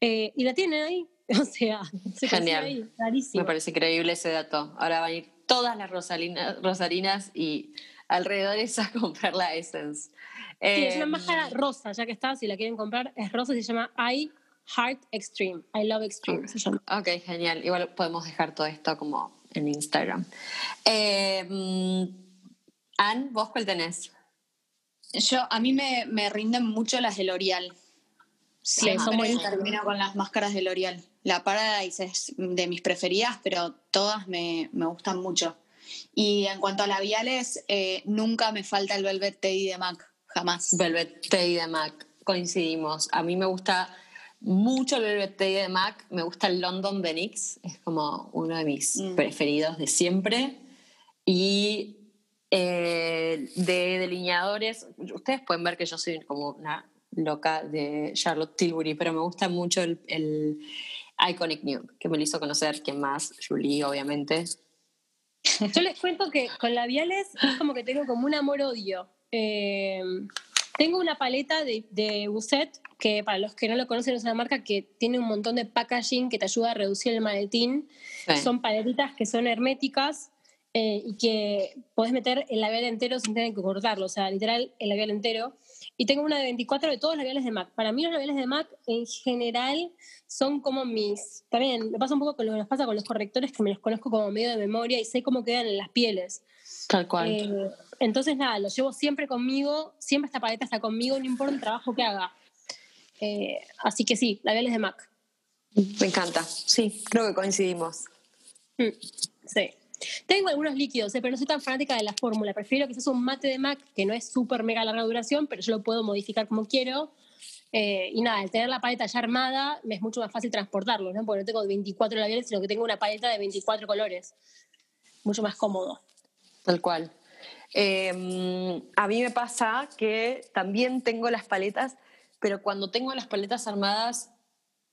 Eh, y la tienen ahí. O sea, se Genial. ahí, rarísimo. Me parece increíble ese dato. Ahora van a ir todas las rosalinas, rosarinas y alrededores a comprar la Essence. Sí, es una Em, máscara rosa, ya que está, si la quieren comprar, es rosa, se llama I Heart Extreme. I Love Extreme se llama. Ok, genial. Igual podemos dejar todo esto como en Instagram. Eh, mm, Ann, ¿vos cuál tenés? Yo, a mí me, me rinden mucho las de L'Oreal. Siempre son buenísimas. termino con las máscaras de L'Oreal. La Paradise es de mis preferidas, pero todas me, me gustan mucho. Y en cuanto a labiales, eh, nunca me falta el Velvet Teddy de MAC, jamás. Velvet Teddy de MAC. Coincidimos. A mí me gusta mucho el Teddy de MAC. Me gusta el London de NYX. Es como uno de mis Mm. preferidos de siempre. Y eh, de delineadores, ustedes pueden ver que yo soy como una loca de Charlotte Tilbury, pero me gusta mucho el, el Iconic Nude, que me lo hizo conocer, ¿quién más? Julie, obviamente. Yo les cuento que con labiales es como que tengo como un amor-odio. Eh, tengo una paleta de, de Busset, que para los que no lo conocen es una marca que tiene un montón de packaging que te ayuda a reducir el maletín. Sí. Son paletitas que son herméticas eh, y que podés meter el labial entero sin tener que cortarlo, o sea, literal el labial entero. Y tengo una de 24 de todos los labiales de MAC. Para mí los labiales de MAC en general son como mis... También me pasa un poco con lo que nos pasa con los correctores, que me los conozco como medio de memoria y sé cómo quedan en las pieles. Tal cual. Eh, entonces, nada, lo llevo siempre conmigo, siempre esta paleta está conmigo, no importa el trabajo que haga. Eh, así que sí, labiales de MAC. me encanta. Sí, creo que coincidimos. Mm, sí. Tengo algunos líquidos, eh, pero no soy tan fanática de la fórmula. Prefiero quizás un mate de MAC, que no es súper mega larga duración, pero yo lo puedo modificar como quiero. Eh, y nada, al tener la paleta ya armada, me es mucho más fácil transportarlo, ¿no? Porque no tengo 24 labiales, sino que tengo una paleta de 24 colores. Mucho más cómodo. Tal cual. Eh, a mí me pasa que también tengo las paletas, pero cuando tengo las paletas armadas,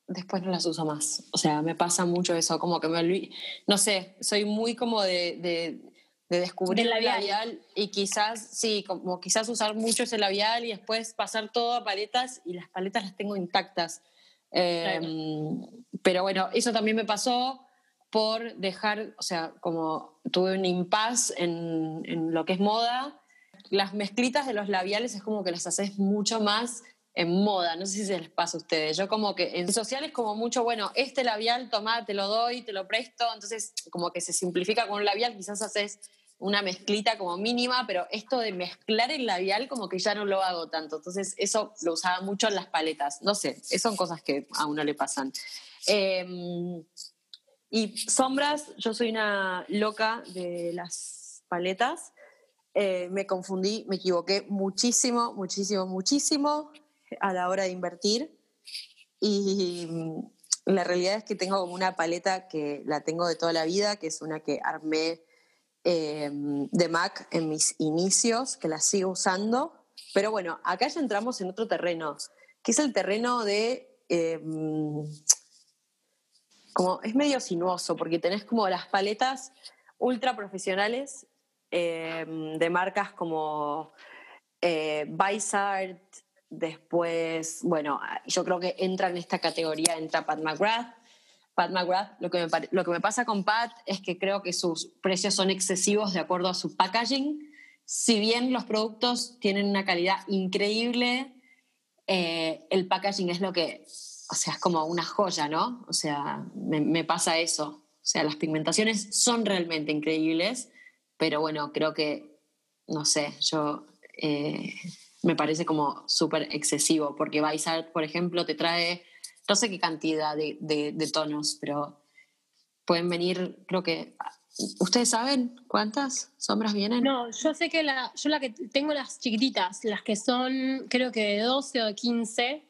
después no las uso más. O sea, me pasa mucho eso, como que me olvido. No sé, soy muy como de, de, de descubrir el labial. labial y quizás, sí, como quizás usar mucho ese labial y después pasar todo a paletas y las paletas las tengo intactas. Eh, Pero bueno, eso también me pasó por dejar, o sea, como tuve un impasse en, en lo que es moda. Las mezclitas de los labiales es como que las haces mucho más en moda, no sé si se les pasa a ustedes. Yo como que en sociales como mucho, bueno, este labial, toma, te lo doy, te lo presto, entonces como que se simplifica con un labial, quizás haces una mezclita como mínima, pero esto de mezclar el labial como que ya no lo hago tanto. Entonces eso lo usaba mucho en las paletas. No sé, son cosas que a uno le pasan. Eh, y sombras, yo soy una loca de las paletas. Eh, me confundí, me equivoqué muchísimo, muchísimo, muchísimo a la hora de invertir. Y mm, la realidad es que tengo como una paleta que la tengo de toda la vida, que es una que armé eh, de MAC en mis inicios, que la sigo usando. Pero bueno, acá ya entramos en otro terreno, que es el terreno de... eh, como es medio sinuoso, porque tenés como las paletas ultra profesionales eh, de marcas como eh, Bizart, después, bueno, yo creo que entra en esta categoría, entra Pat McGrath. Pat McGrath, lo que, me pare- lo que me pasa con Pat es que creo que sus precios son excesivos de acuerdo a su packaging. Si bien los productos tienen una calidad increíble, eh, el packaging es lo que, o sea, es como una joya, ¿no? O sea, me, pasa eso. O sea, las pigmentaciones son realmente increíbles, pero bueno, creo que, no sé, yo eh, me parece como súper excesivo, porque Vice por ejemplo, te trae no sé qué cantidad de, de, tonos, pero pueden venir, creo que ¿Ustedes saben cuántas sombras vienen? No, yo sé que la, yo la que tengo las chiquititas, las que son creo que de 12 o de 15,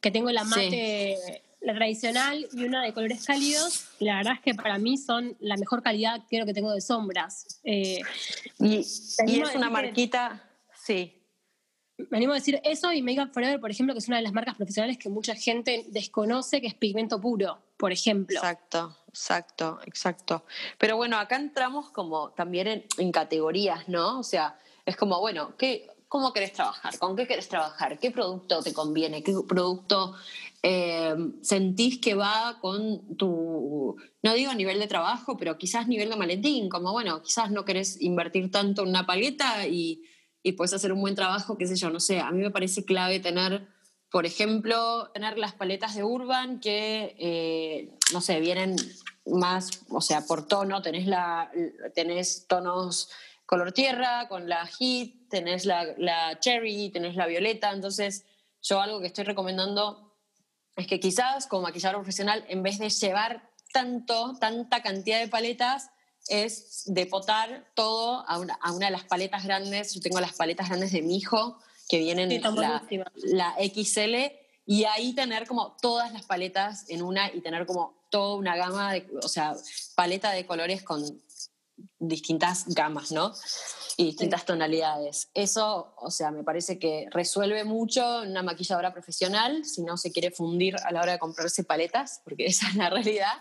que tengo la mate, la tradicional y una de colores cálidos, la verdad es que para mí son la mejor calidad creo que tengo de sombras. Eh, y, y es una marquita, sí me animo a decir eso y Makeup Forever, por ejemplo, que es una de las marcas profesionales que mucha gente desconoce, que es pigmento puro, por ejemplo. Exacto, exacto, exacto. Pero bueno, acá entramos como también en, categorías, ¿no? O sea, es como, bueno, ¿qué, ¿cómo querés trabajar? ¿Con qué querés trabajar? ¿Qué producto te conviene? ¿Qué producto eh, sentís que va con tu, no digo nivel de trabajo, pero quizás nivel de maletín? Como, bueno, quizás no querés invertir tanto en una paleta y y puedes hacer un buen trabajo, qué sé yo, no sé, a mí me parece clave tener, por ejemplo, tener las paletas de Urban que, eh, no sé, vienen más, o sea, por tono, tenés, la, tenés tonos color tierra, con la Heat, tenés la, la Cherry, tenés la Violeta, entonces yo algo que estoy recomendando es que quizás como maquillador profesional, en vez de llevar tanto, tanta cantidad de paletas, es depotar todo a una, a una, de las paletas grandes. Yo tengo las paletas grandes de mi hijo, que vienen en la, la, XL, y ahí tener como todas las paletas en una y tener como toda una gama, de, o sea, paleta de colores con distintas gamas, ¿no? Y distintas tonalidades. Eso, o sea, me parece que resuelve mucho una maquilladora profesional si no se quiere fundir a la hora de comprarse paletas, porque esa es la realidad.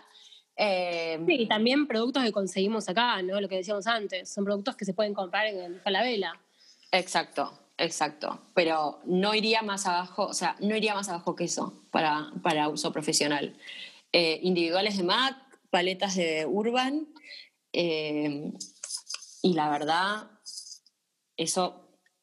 Eh, sí, y también productos que conseguimos acá, ¿no? Lo que decíamos antes, son productos que se pueden comprar en Falabella. Exacto, exacto. Pero no iría más abajo, o sea, no iría más abajo que eso para, para uso profesional. Eh, individuales de MAC, paletas de Urban, eh, y la verdad, eso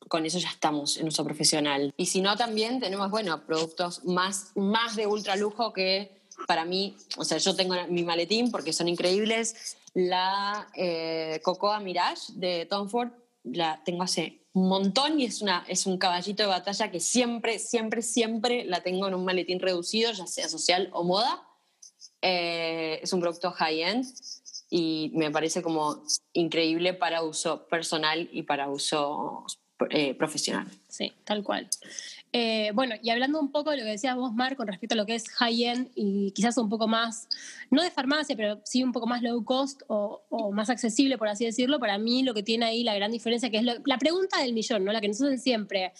con eso ya estamos en uso profesional. Y si no, también tenemos, bueno, productos más, más de ultra lujo que para mí, o sea, yo tengo mi maletín porque son increíbles. La eh, Cocoa Mirage de Tom Ford la tengo hace un montón y es, una, es un caballito de batalla que siempre, siempre, siempre la tengo en un maletín reducido, ya sea social o moda. Eh, es un producto high-end y me parece como increíble para uso personal y para uso eh, profesional. Sí, tal cual. Eh, bueno, y hablando un poco de lo que decías vos, Mar, con respecto a lo que es high-end y quizás un poco más, no de farmacia, pero sí un poco más low cost o, más accesible, por así decirlo, para mí lo que tiene ahí la gran diferencia, que es la pregunta del millón, ¿no? La que nos hacen siempre.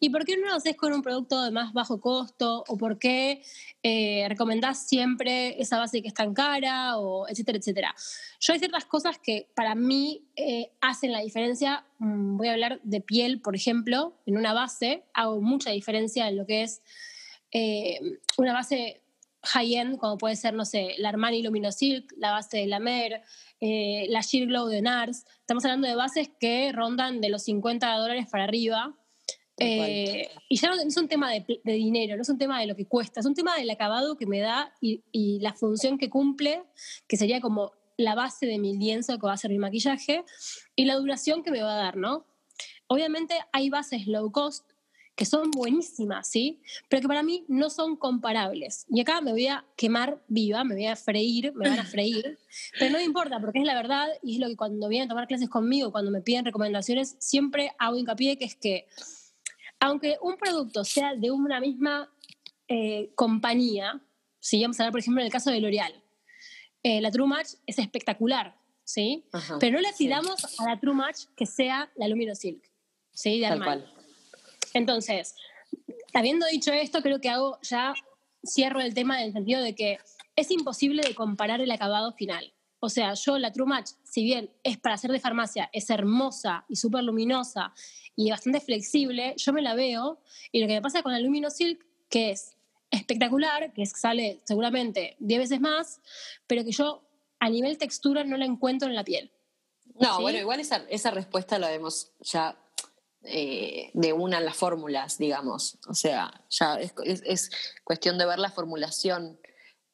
¿Y por qué no lo haces con un producto de más bajo costo? ¿O por qué eh, recomendás siempre esa base que es tan cara? O etcétera, etcétera. Yo hay ciertas cosas que para mí eh, hacen la diferencia. Mm, voy a hablar de piel, por ejemplo. En una base hago mucha diferencia en lo que es eh, una base high-end, como puede ser, no sé, la Armani Luminosilk, la base de la Mer, la Sheer Glow de NARS. Estamos hablando de bases que rondan de los 50 dólares para arriba eh, y ya no, es un tema de, dinero, no es un tema de lo que cuesta, es un tema del acabado que me da y, la función que cumple, que sería como la base de mi lienzo que va a ser mi maquillaje, y la duración que me va a dar, ¿no? Obviamente hay bases low cost que son buenísimas, ¿sí? Pero que para mí no son comparables. Y acá me voy a quemar viva, me voy a freír, me van a freír, pero no me importa porque es la verdad y es lo que cuando vienen a tomar clases conmigo, cuando me piden recomendaciones, siempre hago hincapié que es que aunque un producto sea de una misma eh, compañía, si vamos a ver, por ejemplo, en el caso de L'Oreal, eh, la True Match es espectacular, ¿sí? Pero no le pidamos a la True Match que sea la Lumino Silk, ¿sí? De Tal cual. Entonces, habiendo dicho esto, creo que hago ya cierro el tema en el sentido de que es imposible de comparar el acabado final. O sea, yo la True Match, si bien es para hacer de farmacia, es hermosa y súper luminosa y bastante flexible, yo me la veo y lo que me pasa con la Lumino Silk, que es espectacular, que sale seguramente 10 veces más, pero que yo a nivel textura no la encuentro en la piel. No, bueno, igual esa, esa respuesta la vemos ya eh, de una las fórmulas, digamos. O sea, ya es, cuestión de ver la formulación.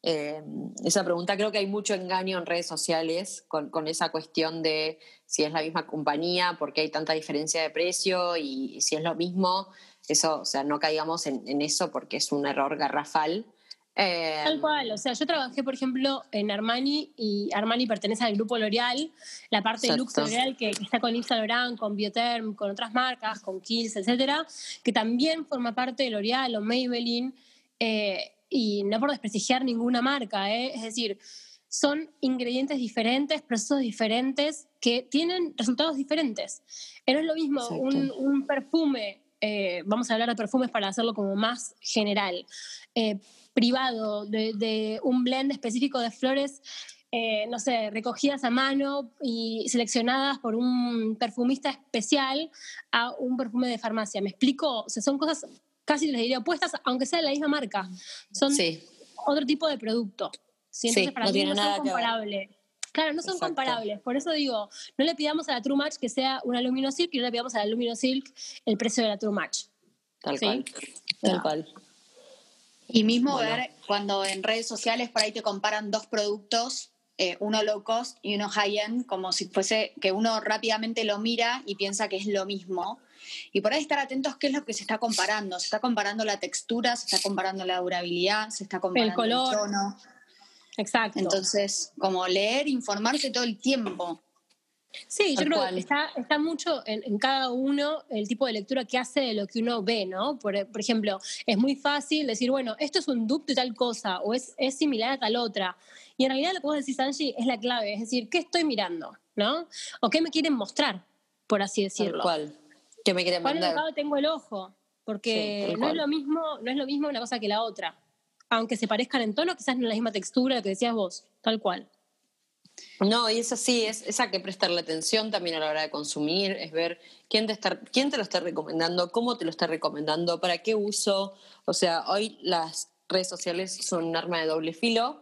Eh, esa pregunta, creo que hay mucho engaño en redes sociales con, esa cuestión de si es la misma compañía, por qué hay tanta diferencia de precio y, si es lo mismo. Eso, o sea, no caigamos en eso porque es un error garrafal. Tal cual, o sea, yo trabajé, por ejemplo, en Armani y Armani pertenece al grupo L'Oreal, la parte de Lux L'Oreal que, está con Yves Saint con Bioterm, con otras marcas, con Kills, etcétera, que también forma parte de L'Oreal o Maybelline, eh, y no por desprestigiar ninguna marca, eh, es decir, son ingredientes diferentes, procesos diferentes que tienen resultados diferentes. No es lo mismo un, un, perfume, eh, vamos a hablar de perfumes para hacerlo como más general privado de, un blend específico de flores, eh, no sé, recogidas a mano y seleccionadas por un perfumista especial a un perfume de farmacia. ¿Me explico? O sea, son cosas casi les diría opuestas, aunque sea de la misma marca. Son otro tipo de producto. Entonces, para mí no son comparables. Claro, no son comparables. Por eso digo, no le pidamos a la True Match que sea una Luminosilk y no le pidamos a la Luminosilk el precio de la True Match. Tal cual. Tal cual. Y mismo ver cuando en redes sociales por ahí te comparan dos productos, eh, uno low cost y uno high end, como si fuese que uno rápidamente lo mira y piensa que es lo mismo. Y por ahí estar atentos qué es lo que se está comparando. Se está comparando la textura, se está comparando la durabilidad, se está comparando el color. El tono. Exacto. Entonces, como leer, informarse todo el tiempo. Sí, yo creo que está, está mucho en, cada uno el tipo de lectura que hace de lo que uno ve, ¿no? Por, ejemplo, es muy fácil decir, bueno, esto es un dupe de tal cosa o es, es similar a tal otra. Y en realidad lo que vos decís, Angie, es la clave, es decir, ¿qué estoy mirando? ¿No? O qué me quieren mostrar, por así decirlo. ¿Cuál? ¿Qué me quieren mandar? ¿Cuál tengo el ojo? Porque no, es lo mismo, no es lo mismo una cosa que la otra. Aunque se parezcan en tono, quizás no es la misma textura, lo que decías vos, tal cual. No, y es así, es, es a que prestarle atención también a la hora de consumir, es ver quién te, está, quién te lo está recomendando, cómo te lo está recomendando, para qué uso. O sea, hoy las redes sociales son un arma de doble filo.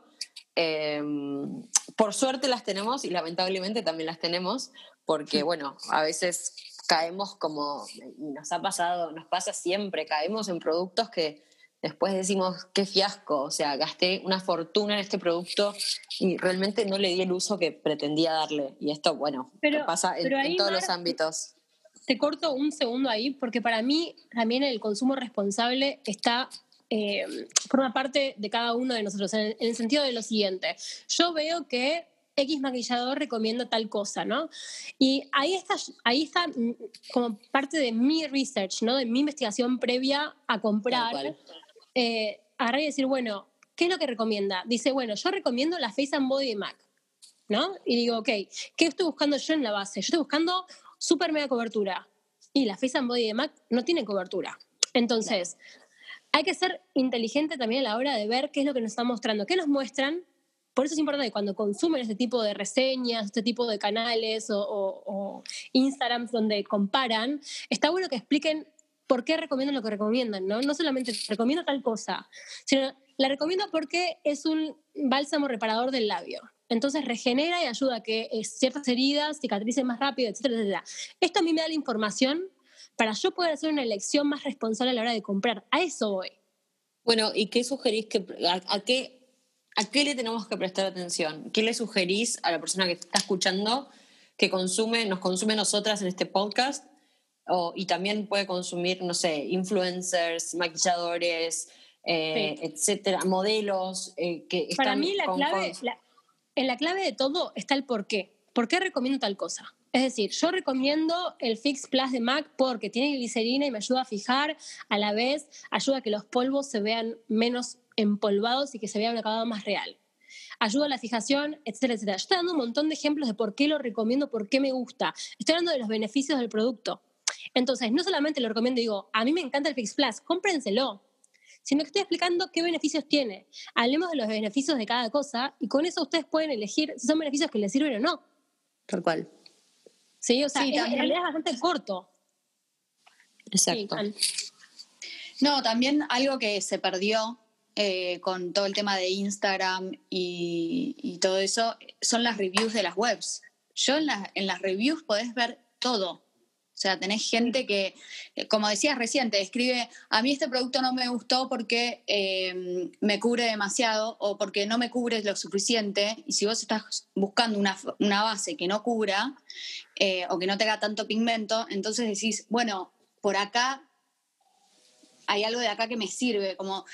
Em, por suerte las tenemos y lamentablemente también las tenemos, porque bueno, a veces caemos como, y nos ha pasado, nos pasa siempre, caemos en productos que después decimos, qué fiasco, o sea, gasté una fortuna en este producto y realmente no le di el uso que pretendía darle. Y esto, bueno, pasa en, todos los ámbitos. Te corto un segundo ahí, porque para mí también el consumo responsable está eh, forma parte de cada uno de nosotros, en el, sentido de lo siguiente. Yo veo que X maquillador recomienda tal cosa, ¿no? Y ahí está, ahí está mm, como parte de mi research, ¿no? De mi investigación previa a comprar eh, agarrar y decir, bueno, ¿qué es lo que recomienda? Dice, bueno, yo recomiendo la Face and Body de MAC, ¿no? Y digo, ok, ¿qué estoy buscando yo en la base? Yo estoy buscando super mega cobertura. Y la Face and Body de MAC no tiene cobertura. Entonces, hay que ser inteligente también a la hora de ver qué es lo que nos están mostrando. ¿Qué nos muestran? Por eso es importante que cuando consumen este tipo de reseñas, este tipo de canales o, Instagrams donde comparan, está bueno que expliquen por qué recomiendan lo que recomiendan, ¿no? No solamente recomiendo tal cosa, sino la recomiendo porque es un bálsamo reparador del labio. Entonces regenera y ayuda a que eh, ciertas heridas cicatricen más rápido, etcétera, etcétera. Esto a mí me da la información para yo poder hacer una elección más responsable a la hora de comprar. A eso voy. Bueno, ¿y qué sugerís que a, qué a qué le tenemos que prestar atención? ¿Qué le sugerís a la persona que está escuchando que consume, nos consume nosotras en este podcast y también puede consumir, no sé, influencers, maquilladores, eh, etcétera, modelos eh, que Para mí la clave, en la clave de todo está el por qué. ¿Por qué recomiendo tal cosa? Es decir, yo recomiendo el Fix Plus de MAC porque tiene glicerina y me ayuda a fijar, a la vez ayuda a que los polvos se vean menos empolvados y que se vea un acabado más real. Ayuda a la fijación, etcétera, etcétera. Yo estoy dando un montón de ejemplos de por qué lo recomiendo, por qué me gusta. Estoy hablando de los beneficios del producto. Entonces, no solamente lo recomiendo y digo, a mí me encanta el Fix Plus, cómprenselo, sino que estoy explicando qué beneficios tiene. Hablemos de los beneficios de cada cosa y con eso ustedes pueden elegir si son beneficios que les sirven o no. Tal cual. Sí, o sea, en realidad es bastante corto. Exacto. no, también algo que se perdió eh, con todo el tema de Instagram y, todo eso son las reviews de las webs. Yo en, en las reviews podés ver todo. Sea, tenés gente que, eh, como decías reciente, escribe, a mí este producto no me gustó porque em, me cubre demasiado o porque no me cubre lo suficiente. Y si vos estás buscando una, una base que no cubra eh, o que no tenga tanto pigmento, entonces decís, bueno, por acá hay algo de acá que me sirve. Como,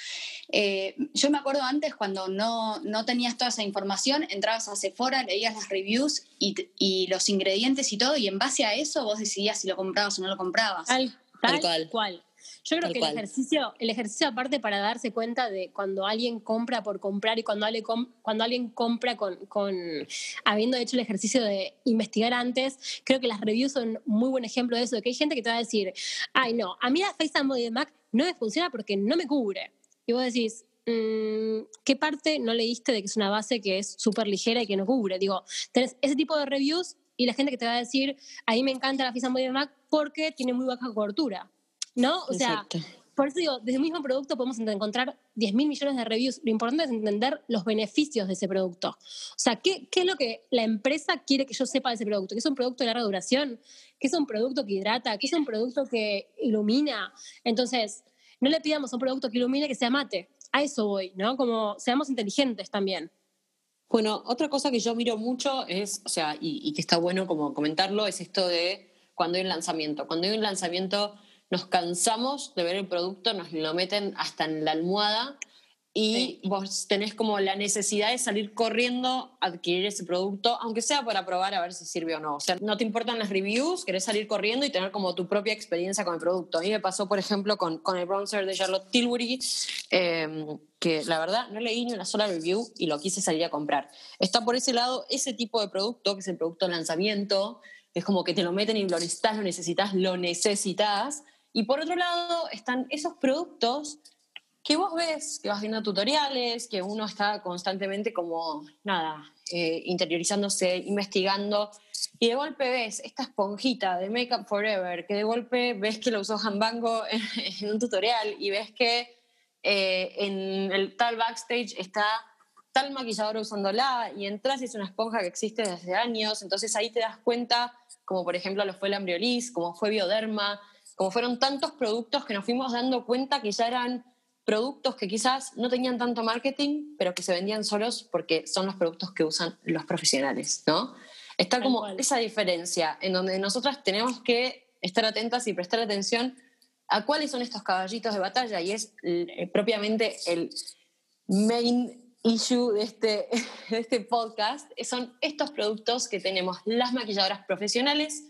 eh, yo me acuerdo antes cuando no, no, tenías toda esa información, entrabas a Sephora, leías las reviews y, y, los ingredientes y todo, y en base a eso vos decidías si lo comprabas o no lo comprabas. Tal, tal, cual. Yo creo que el ejercicio, el ejercicio aparte para darse cuenta de cuando alguien compra por comprar y cuando alguien, cuando alguien compra con, con, habiendo hecho el ejercicio de investigar antes, creo que las reviews son muy buen ejemplo de eso, de que hay gente que te va a decir, ay no, a mí la Face and Body de Mac no me funciona porque no me cubre. Y vos decís, mm, ¿qué parte no leíste de que es una base que es súper ligera y que no cubre? Digo, tenés ese tipo de reviews y la gente que te va a decir, a mí me encanta la Face de Mac porque tiene muy baja cobertura. ¿No? O sea, por eso digo, desde el mismo producto podemos encontrar 10 mil millones de reviews. Lo importante es entender los beneficios de ese producto. O sea, ¿qué, ¿qué, es lo que la empresa quiere que yo sepa de ese producto? ¿Que es un producto de larga duración? ¿Que es un producto que hidrata? ¿Que es un producto que ilumina? Entonces, no le pidamos a un producto que ilumine que sea mate. A eso voy, ¿no? Como seamos inteligentes también. Bueno, otra cosa que yo miro mucho es, o sea, y, y que está bueno como comentarlo, es esto de cuando hay un lanzamiento. Cuando hay un lanzamiento nos cansamos de ver el producto, nos lo meten hasta en la almohada y vos tenés como la necesidad de salir corriendo a adquirir ese producto, aunque sea para probar a ver si sirve o no. O sea, no te importan las reviews, querés salir corriendo y tener como tu propia experiencia con el producto. A mí me pasó, por ejemplo, con, con el bronzer de Charlotte Tilbury, em, que la verdad no leí ni una sola review y lo quise salir a comprar. Está por ese lado ese tipo de producto, que es el producto de lanzamiento, es como que te lo meten y lo necesitas, lo necesitas, lo necesitas y por otro lado están esos productos que vos ves, que vas viendo tutoriales, que uno está constantemente como, nada, eh, interiorizándose, investigando, y de golpe ves esta esponjita de Makeup Forever, que de golpe ves que lo usó Hanbango en, en un tutorial y ves que eh, en el tal backstage está tal maquillador usándola y entras y es una esponja que existe desde años, entonces ahí te das cuenta, como por ejemplo lo fue la Ambriolis, como fue Bioderma, como fueron tantos productos que nos fuimos dando cuenta que ya eran productos que quizás no tenían tanto marketing, pero que se vendían solos porque son los productos que usan los profesionales, ¿no? Está como esa diferencia en donde nosotras tenemos que estar atentas y prestar atención a cuáles son estos caballitos de batalla y es eh, propiamente el main issue de este, de este podcast, son estos productos que tenemos las maquilladoras profesionales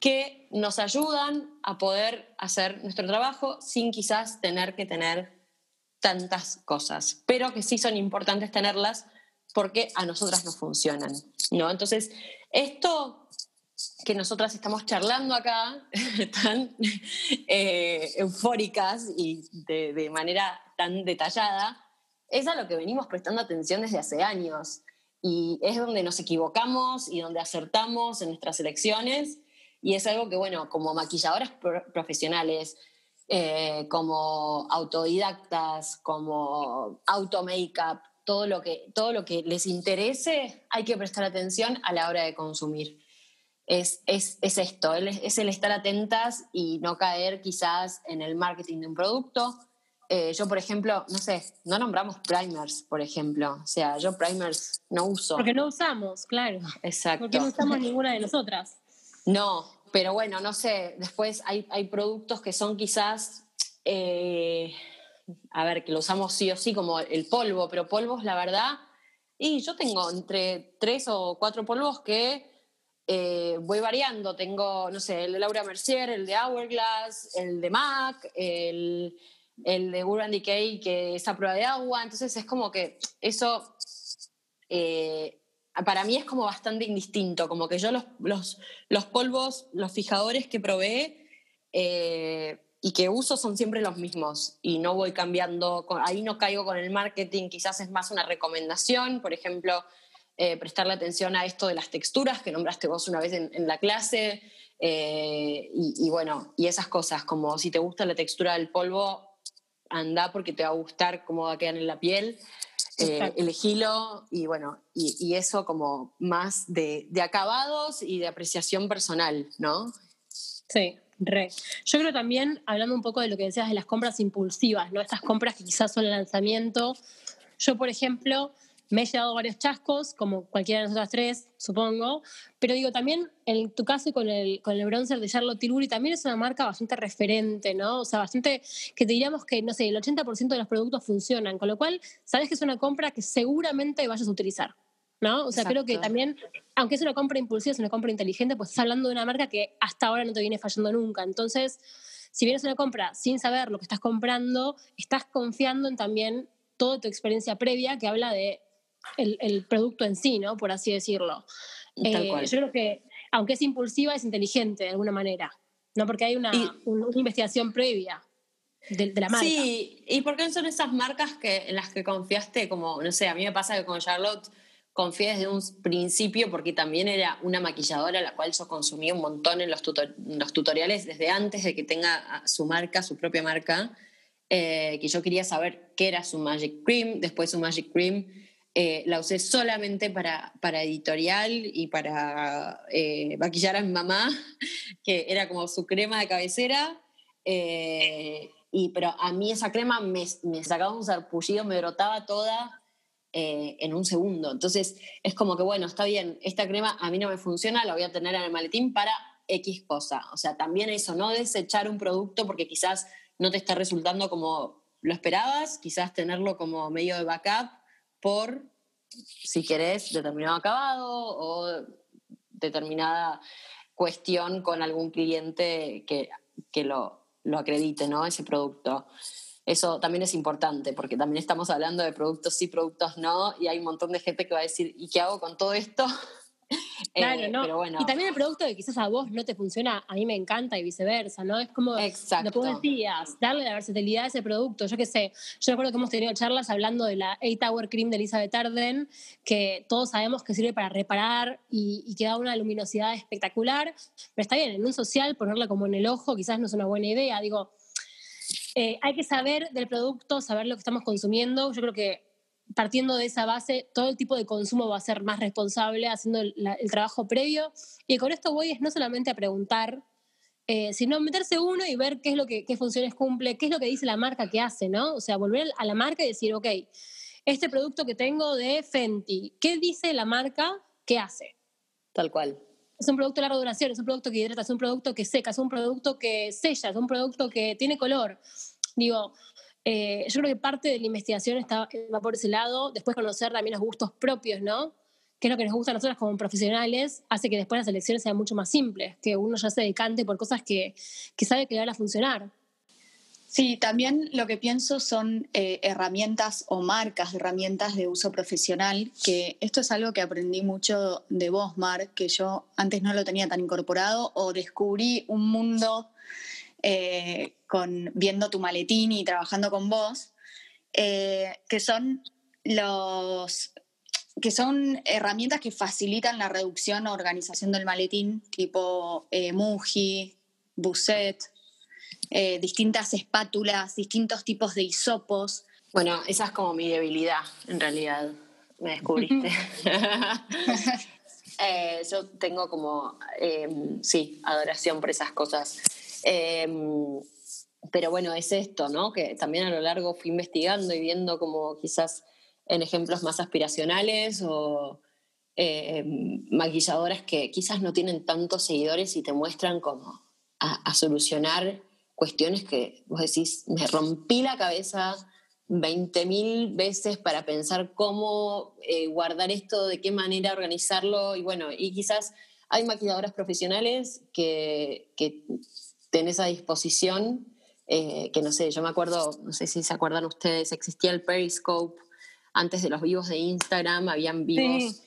que nos ayudan a poder hacer nuestro trabajo sin quizás tener que tener tantas cosas, pero que sí son importantes tenerlas porque a nosotras nos funcionan, ¿no? Entonces, esto que nosotras estamos charlando acá, tan eh, eufóricas y de, de manera tan detallada, es a lo que venimos prestando atención desde hace años. Y es donde nos equivocamos y donde acertamos en nuestras elecciones y es algo que, bueno, como maquilladoras profesionales, eh, como autodidactas, como auto-makeup, todo, lo que, todo lo que les interese, hay que prestar atención a la hora de consumir. Es, es, es esto, es el estar atentas y no caer quizás en el marketing de un producto. Eh, yo, por ejemplo, no sé, no nombramos primers, por ejemplo. O sea, yo primers no uso. Porque no usamos, claro. Exacto. Porque no usamos ninguna de nosotras. No, pero bueno, no sé, después hay, hay productos que son quizás, eh, a ver, que lo usamos sí o sí como el polvo, pero polvos, la verdad, y yo tengo entre tres o cuatro polvos que eh, voy variando. Tengo, no sé, el de Laura Mercier, el de Hourglass, el de MAC, el, el de Urban Decay, que es a prueba de agua. Entonces es como que eso eh, para mí es como bastante indistinto, como que yo los, los, los polvos, los fijadores que probé eh, y que uso son siempre los mismos y no voy cambiando, ahí no caigo con el marketing, quizás es más una recomendación, por ejemplo, eh, prestarle atención a esto de las texturas que nombraste vos una vez en, la clase eh, y, y bueno, y esas cosas, como si te gusta la textura del polvo, anda porque te va a gustar cómo va a quedar en la piel eh, elegilo y bueno, y, eso como más de, acabados y de apreciación personal, ¿no? Sí, re. Yo creo también, hablando un poco de lo que decías de las compras impulsivas, ¿no? Estas compras que quizás son el lanzamiento. Yo, por ejemplo, me he llevado varios chascos, como cualquiera de nosotras tres, supongo, pero digo, también en tu caso con el, con el bronzer de Charlotte Tilbury también es una marca bastante referente, ¿no? O sea, bastante que te diríamos que, no sé, el 80% de los productos funcionan, con lo cual sabes que es una compra que seguramente vayas a utilizar. ¿no? O sea, creo que también, aunque es una compra impulsiva, es una compra inteligente, pues estás hablando de una marca que hasta ahora no te viene fallando nunca. Entonces, si vienes a una compra sin saber lo que estás comprando, estás confiando en también toda tu experiencia previa que habla de el, producto en sí, ¿no? Por así decirlo. Eh, yo creo que, aunque es impulsiva, es inteligente de alguna manera, ¿no? Porque hay una, investigación previa. De, la marca. Sí, y porque son esas marcas que, en las que confiaste, como, no sé, a mí me pasa que con Charlotte confié desde un principio porque también era una maquilladora a la cual yo consumí un montón en los, los tutoriales desde antes de que tenga su marca, su propia marca, eh, que yo quería saber qué era su Magic Cream, después su Magic Cream eh, la usé solamente para, para editorial y para eh, maquillar a mi mamá, que era como su crema de cabecera. y, pero a mí esa crema me, me sacaba un sarpullido, me brotaba toda eh, en un segundo. Entonces es como que, bueno, está bien, esta crema a mí no me funciona, la voy a tener en el maletín para X cosa. O sea, también eso, no desechar un producto porque quizás no te está resultando como lo esperabas, quizás tenerlo como medio de backup por, si querés, determinado acabado o determinada cuestión con algún cliente que, que lo, lo acredite, ¿no? Ese producto. Eso también es importante porque también estamos hablando de productos sí, productos no, y hay un montón de gente que va a decir, ¿y qué hago con todo esto? Claro, eh, no. Y también el producto que quizás a vos no te funciona, a mí me encanta y viceversa, ¿no? Es como Exacto. lo que vos decías, darle la versatilidad a ese producto. Yo qué sé, yo recuerdo que hemos tenido charlas hablando de la Hour Cream de Elizabeth Arden, que todos sabemos que sirve para reparar y, y que da una luminosidad espectacular, pero está bien, en un social ponerla como en el ojo quizás no es una buena idea. Digo, eh, hay que saber del producto, saber lo que estamos consumiendo. Yo creo que partiendo de esa base, todo el tipo de consumo va a ser más responsable, haciendo el, trabajo previo. Y con esto voy es no solamente a preguntar, eh, sino meterse uno y ver qué es lo que qué funciones cumple, qué es lo que dice la marca que hace, ¿no? O sea, volver a la marca y decir, ok, este producto que tengo de Fenty, ¿qué dice la marca que hace? Tal cual es un producto de larga duración, es un producto que hidrata, es un producto que seca, es un producto que sella, es un producto que tiene color. Digo, eh, yo creo que parte de la investigación está, va por ese lado, después conocer también los gustos propios, ¿no? Que es lo que nos gusta a nosotros como profesionales, hace que después las elecciones sean mucho más simples, que uno ya se decante por cosas que, que sabe que le van a funcionar. Sí, también lo que pienso son eh, herramientas o marcas de herramientas de uso profesional, que esto es algo que aprendí mucho de vos, Mar, que yo antes no lo tenía tan incorporado o descubrí un mundo eh, con, viendo tu maletín y trabajando con vos, eh, que son los que son herramientas que facilitan la reducción o organización del maletín, tipo Muji, Busset, eh, distintas espátulas, distintos tipos de hisopos. Bueno, esa es como mi debilidad, en realidad, me descubriste. Eh, yo tengo como, sí, adoración por esas cosas. Em, pero bueno, es esto, ¿no? Que también a lo largo fui investigando y viendo como quizás en ejemplos más aspiracionales o em, maquilladoras que quizás no tienen tantos seguidores y te muestran como a solucionar cuestiones que vos decís, me rompí la cabeza 20.000 veces para pensar cómo eh, guardar esto, de qué manera organizarlo, y bueno, y quizás hay maquilladoras profesionales que, que tenés a disposición, eh, que no sé, yo me acuerdo, no sé si se acuerdan ustedes, existía el Periscope, antes de los vivos de Instagram, habían vivos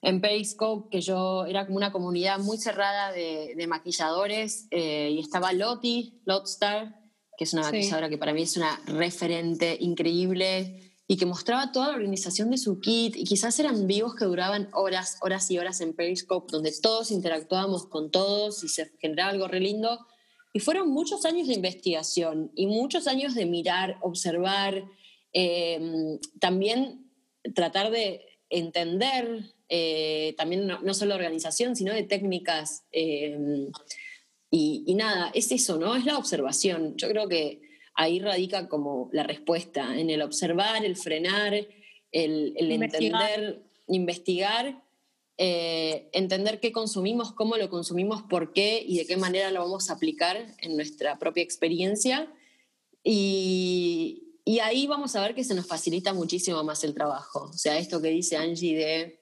en Periscope, que yo era como una comunidad muy cerrada de, maquilladores, eh, y estaba Lottie, Lotstar, que es una maquilladora que para mí es una referente increíble y que mostraba toda la organización de su kit, y quizás eran vivos que duraban horas, horas y horas en Periscope, donde todos interactuábamos con todos y se generaba algo re lindo. Y fueron muchos años de investigación y muchos años de mirar, observar, eh, también tratar de entender eh, también no, solo organización, sino de técnicas, eh, y, nada, es eso, ¿no? Es la observación. Yo creo que ahí radica como la respuesta, en el observar, el frenar, el, entender, investigar, eh, entender qué consumimos, cómo lo consumimos, por qué y de qué manera lo vamos a aplicar en nuestra propia experiencia. Y, y ahí vamos a ver que se nos facilita muchísimo más el trabajo. O sea, esto que dice Angie de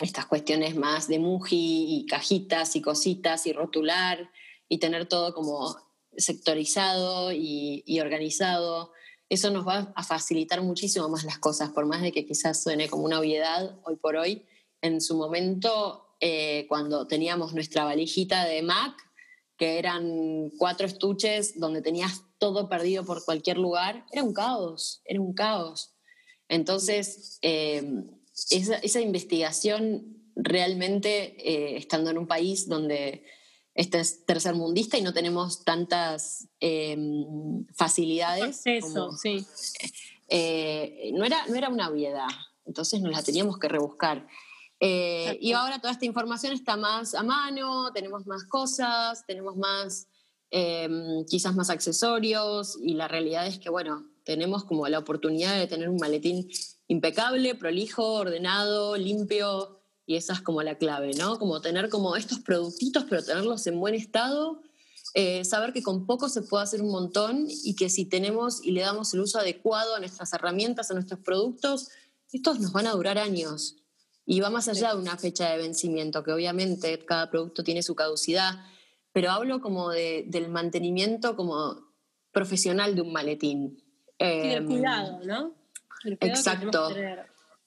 estas cuestiones más de muji y cajitas y cositas y rotular y tener todo como sectorizado y, organizado, eso nos va a facilitar muchísimo más las cosas, por más de que quizás suene como una obviedad hoy por hoy. En su momento, eh, cuando teníamos nuestra valijita de Mac, que eran cuatro estuches donde tenías todo perdido por cualquier lugar, era un caos, era un caos. Entonces, eh, esa, investigación realmente, eh, estando en un país donde este es tercermundista y no tenemos tantas em, facilidades. Sí. Eh, no, era, no era una obviedad, entonces nos la teníamos que rebuscar. Eh, y ahora toda esta información está más a mano, tenemos más cosas, tenemos más, em, quizás más accesorios y la realidad es que, bueno, tenemos como la oportunidad de tener un maletín impecable, prolijo, ordenado, limpio, y esa es como la clave, ¿no? Como tener como estos productitos, pero tenerlos en buen estado, eh, saber que con poco se puede hacer un montón y que si tenemos y le damos el uso adecuado a nuestras herramientas, a nuestros productos, estos nos van a durar años. Y va más allá de una fecha de vencimiento, que obviamente cada producto tiene su caducidad, pero hablo como de, del mantenimiento como profesional de un maletín. Sí, el em, cuidado, ¿no? Exacto.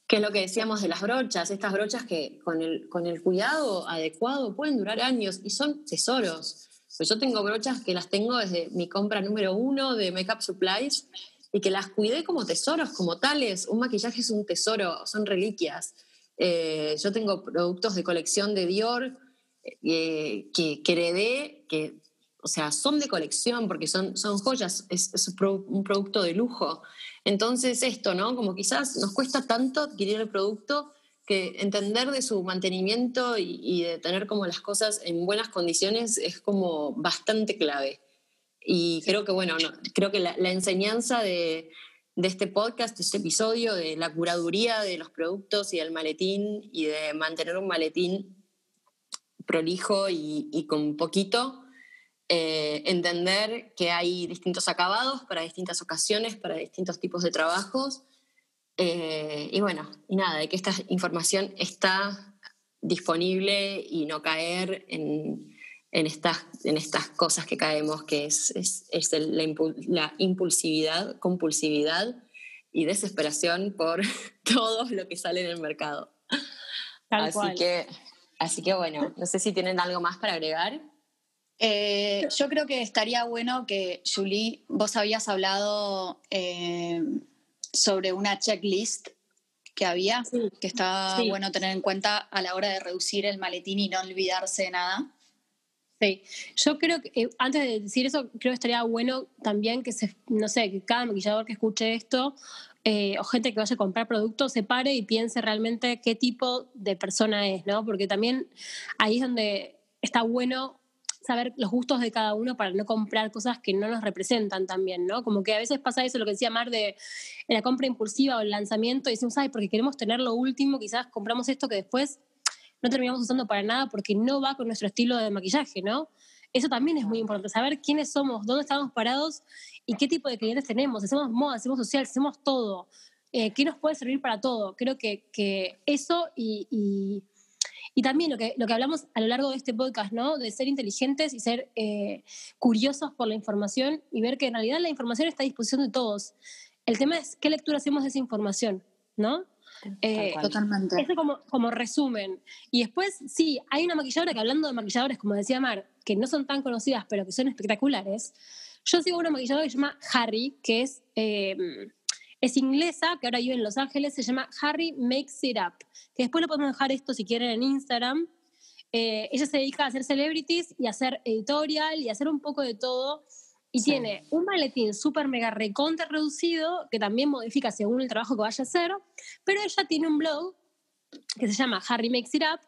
Que, es lo que decíamos de las brochas, estas brochas que con el, con el cuidado adecuado pueden durar años y son tesoros. Pues yo tengo brochas que las tengo desde mi compra número uno de Makeup Supplies y que las cuidé como tesoros, como tales. Un maquillaje es un tesoro, son reliquias. Eh, yo tengo productos de colección de Dior eh, que, que heredé, que, o sea, son de colección porque son, son joyas, es, es un producto de lujo. Entonces esto, ¿no? Como quizás nos cuesta tanto adquirir el producto que entender de su mantenimiento y, de tener como las cosas en buenas condiciones es como bastante clave. Y creo que, bueno, creo que la, enseñanza de, este podcast, de este episodio, de la curaduría de los productos y del maletín y de mantener un maletín prolijo y, y con poquito, eh, entender que hay distintos acabados para distintas ocasiones, para distintos tipos de trabajos. Eh, y bueno, y nada, de que esta información está disponible y no caer en, en, estas, en estas cosas que caemos, que es, es, es la, la, impulsividad, compulsividad y desesperación por todo lo que sale en el mercado. así, Que, así que bueno, no sé si tienen algo más para agregar. Eh, yo creo que estaría bueno que, Julie, vos habías hablado eh, sobre una checklist que había, que estaba bueno tener en cuenta a la hora de reducir el maletín y no olvidarse de nada. Sí, yo creo que eh, antes de decir eso, creo que estaría bueno también que se, no sé, que cada maquillador que escuche esto o gente que vaya a comprar productos se pare y piense realmente qué tipo de persona es, ¿no? Porque también ahí es donde está bueno saber los gustos de cada uno para no comprar cosas que no nos representan también, ¿no? Como que a veces pasa eso, lo que decía Mar, de la compra impulsiva o el lanzamiento, y decimos, ay, porque queremos tener lo último, quizás compramos esto que después no terminamos usando para nada porque no va con nuestro estilo de maquillaje, ¿no? Eso también es muy importante, saber quiénes somos, dónde estamos parados y qué tipo de clientes tenemos. Hacemos moda, hacemos social, hacemos todo. Eh, ¿Qué nos puede servir para todo? Creo que, que eso y y también lo que, lo que hablamos a lo largo de este podcast, ¿no? De ser inteligentes y ser eh, curiosos por la información y ver que en realidad la información está a disposición de todos. El tema es qué lectura hacemos de esa información, ¿no? Eh, Totalmente. Eso como, como resumen. Y después, sí, hay una maquilladora que hablando de maquilladores, como decía Mar, que no son tan conocidas, pero que son espectaculares. Yo sigo una maquilladora que se llama Harry, que es... Eh, es inglesa, que ahora vive en Los Ángeles, se llama Harry Makes It Up, que después lo podemos dejar esto si quieren en Instagram. Eh, ella se dedica a hacer celebrities y a hacer editorial y a hacer un poco de todo. Y tiene un maletín súper mega recontra reducido que también modifica según el trabajo que vaya a hacer. Pero ella tiene un blog que se llama Harry Makes It Up,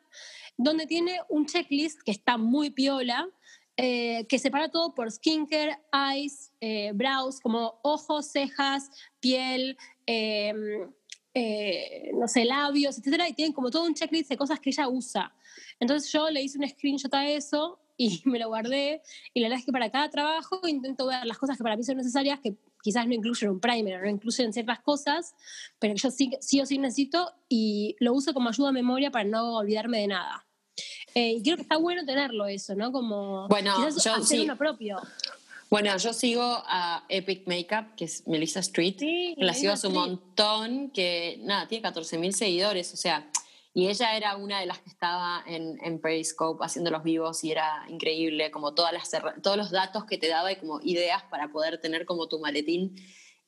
donde tiene un checklist que está muy piola, eh, que separa todo por skincare, eyes, eh, brows, como ojos, cejas, piel, em, eh, no sé, labios, etcétera, y tienen como todo un checklist de cosas que ella usa. Entonces yo le hice un screenshot a eso y me lo guardé. Y la verdad es que para cada trabajo intento ver las cosas que para mí son necesarias, que quizás no incluyen un primer, no incluyen ciertas cosas, pero que yo sí, sí o sí necesito y lo uso como ayuda a memoria para no olvidarme de nada. Eh, y creo que está bueno tenerlo eso, ¿no? Como bueno, yo hacer sí. uno propio. Bueno, yo sigo a Epic Makeup, que es Melissa Street. Sí, la sigo hace un montón, que nada, tiene 14.000 seguidores, o sea, y ella era una de las que estaba en, en Periscope haciendo los vivos y era increíble, como todas las, todos los datos que te daba y como ideas para poder tener como tu maletín,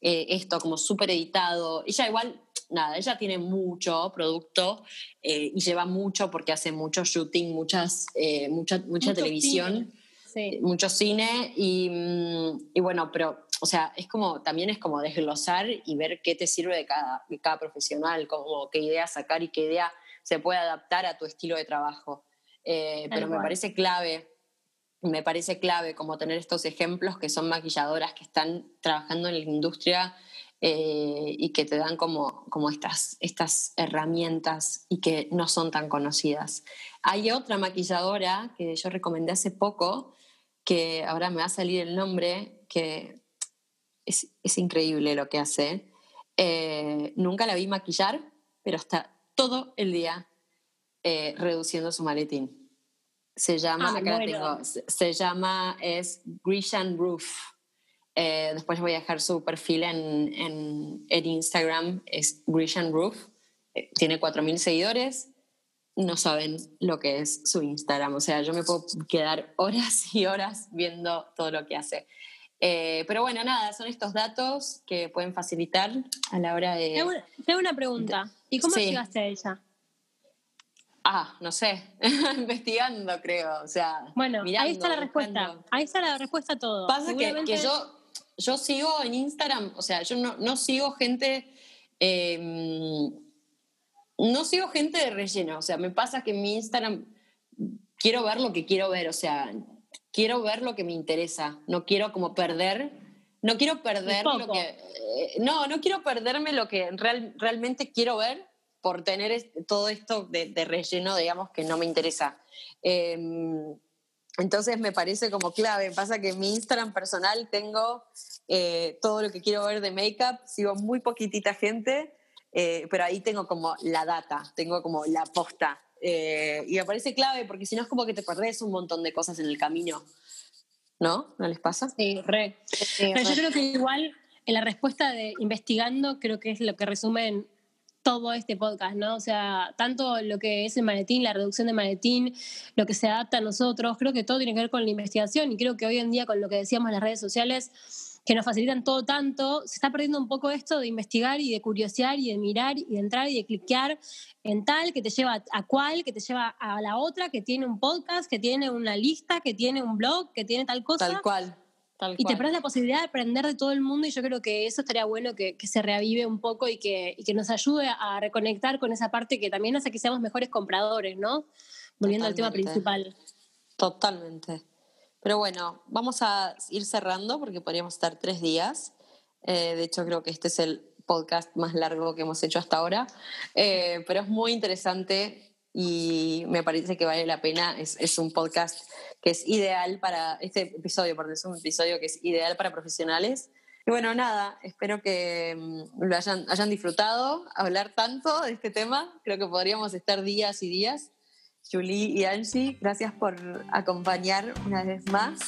eh, esto como súper editado. Ella igual, nada, ella tiene mucho producto eh, y lleva mucho porque hace mucho shooting, muchas, eh, mucha, mucha Mucho televisión Sí. mucho cine y, mm, y bueno, pero, o sea, es como, también es como desglosar y ver qué te sirve de cada, de cada profesional, como qué idea sacar y qué idea se puede adaptar a tu estilo de trabajo. Eh, pero me parece clave, me parece clave como tener estos ejemplos que son maquilladoras que están trabajando en la industria eh, y que te dan como, como estas, estas herramientas y que no son tan conocidas. Hay otra maquilladora que yo recomendé hace poco, que ahora me va a salir el nombre, que es, es increíble lo que hace. Eh, nunca la vi maquillar, pero está todo el día eh, reduciendo su maletín. Se llama, Ah, acá tengo, se, se llama, es Grecian Roof. Eh, después voy a dejar su perfil en, en, en Instagram, es Grecian Roof. Eh, tiene 4.000 seguidores. No saben lo que es su Instagram. O sea, yo me puedo quedar horas y horas viendo todo lo que hace. Eh, pero bueno, nada, son estos datos que pueden facilitar a la hora de... Te hago una- pregunta. ¿Y cómo Sí. llegaste a ella? Ah, no sé, investigando creo, o sea... Bueno, ahí mirando, está la respuesta. buscando. Ahí está la respuesta a todo. Pasa que yo, yo sigo en Instagram, o sea, yo no, no sigo gente... eh, no sigo gente de relleno, o sea, me pasa que en mi Instagram quiero ver lo que quiero ver, o sea, quiero ver lo que me interesa, no quiero como perder, no quiero perder lo que... eh, no, no quiero perderme lo que real- realmente quiero ver por tener es- todo esto de, de relleno, digamos, que no me interesa. Eh, entonces me parece como clave. Pasa que en mi Instagram personal tengo eh, todo lo que quiero ver de make-up, sigo muy poquitita gente, eh, pero ahí tengo como la data, tengo como la posta. Eh, y me parece clave porque si no es como que te perdés un montón de cosas en el camino. ¿No? ¿No les pasa? Sí, re. Pero yo creo que igual en la respuesta de investigando creo que es lo que resume en todo este podcast, ¿no? O sea, tanto lo que es el maletín, la reducción de maletín, lo que se adapta a nosotros, creo que todo tiene que ver con la investigación y creo que hoy en día con lo que decíamos en las redes sociales, que nos facilitan todo tanto, se está perdiendo un poco esto de investigar y de curiosear y de mirar y de entrar y de cliquear en tal, que te lleva a cual, que te lleva a la otra, que tiene un podcast, que tiene una lista, que tiene un blog, que tiene tal cosa. Tal cual. Tal Y te perdés la posibilidad de aprender de todo el mundo y yo creo que eso estaría bueno que, que se reavive un poco y que, y que nos ayude a reconectar con esa parte que también hace que seamos mejores compradores, ¿no? Volviendo al tema principal. Totalmente. Pero bueno, vamos a ir cerrando porque podríamos estar tres días. Eh, de hecho, creo que este es el podcast más largo que hemos hecho hasta ahora. Eh, pero es muy interesante y me parece que vale la pena. Es, es un podcast que es ideal para este episodio, porque es un episodio que es ideal para profesionales. Y bueno, nada, espero que mm, lo hayan, hayan disfrutado hablar tanto de este tema. Creo que podríamos estar días y días. Julie y Angie, gracias por acompañar una vez más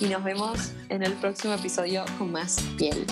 y nos vemos en el próximo episodio con más piel.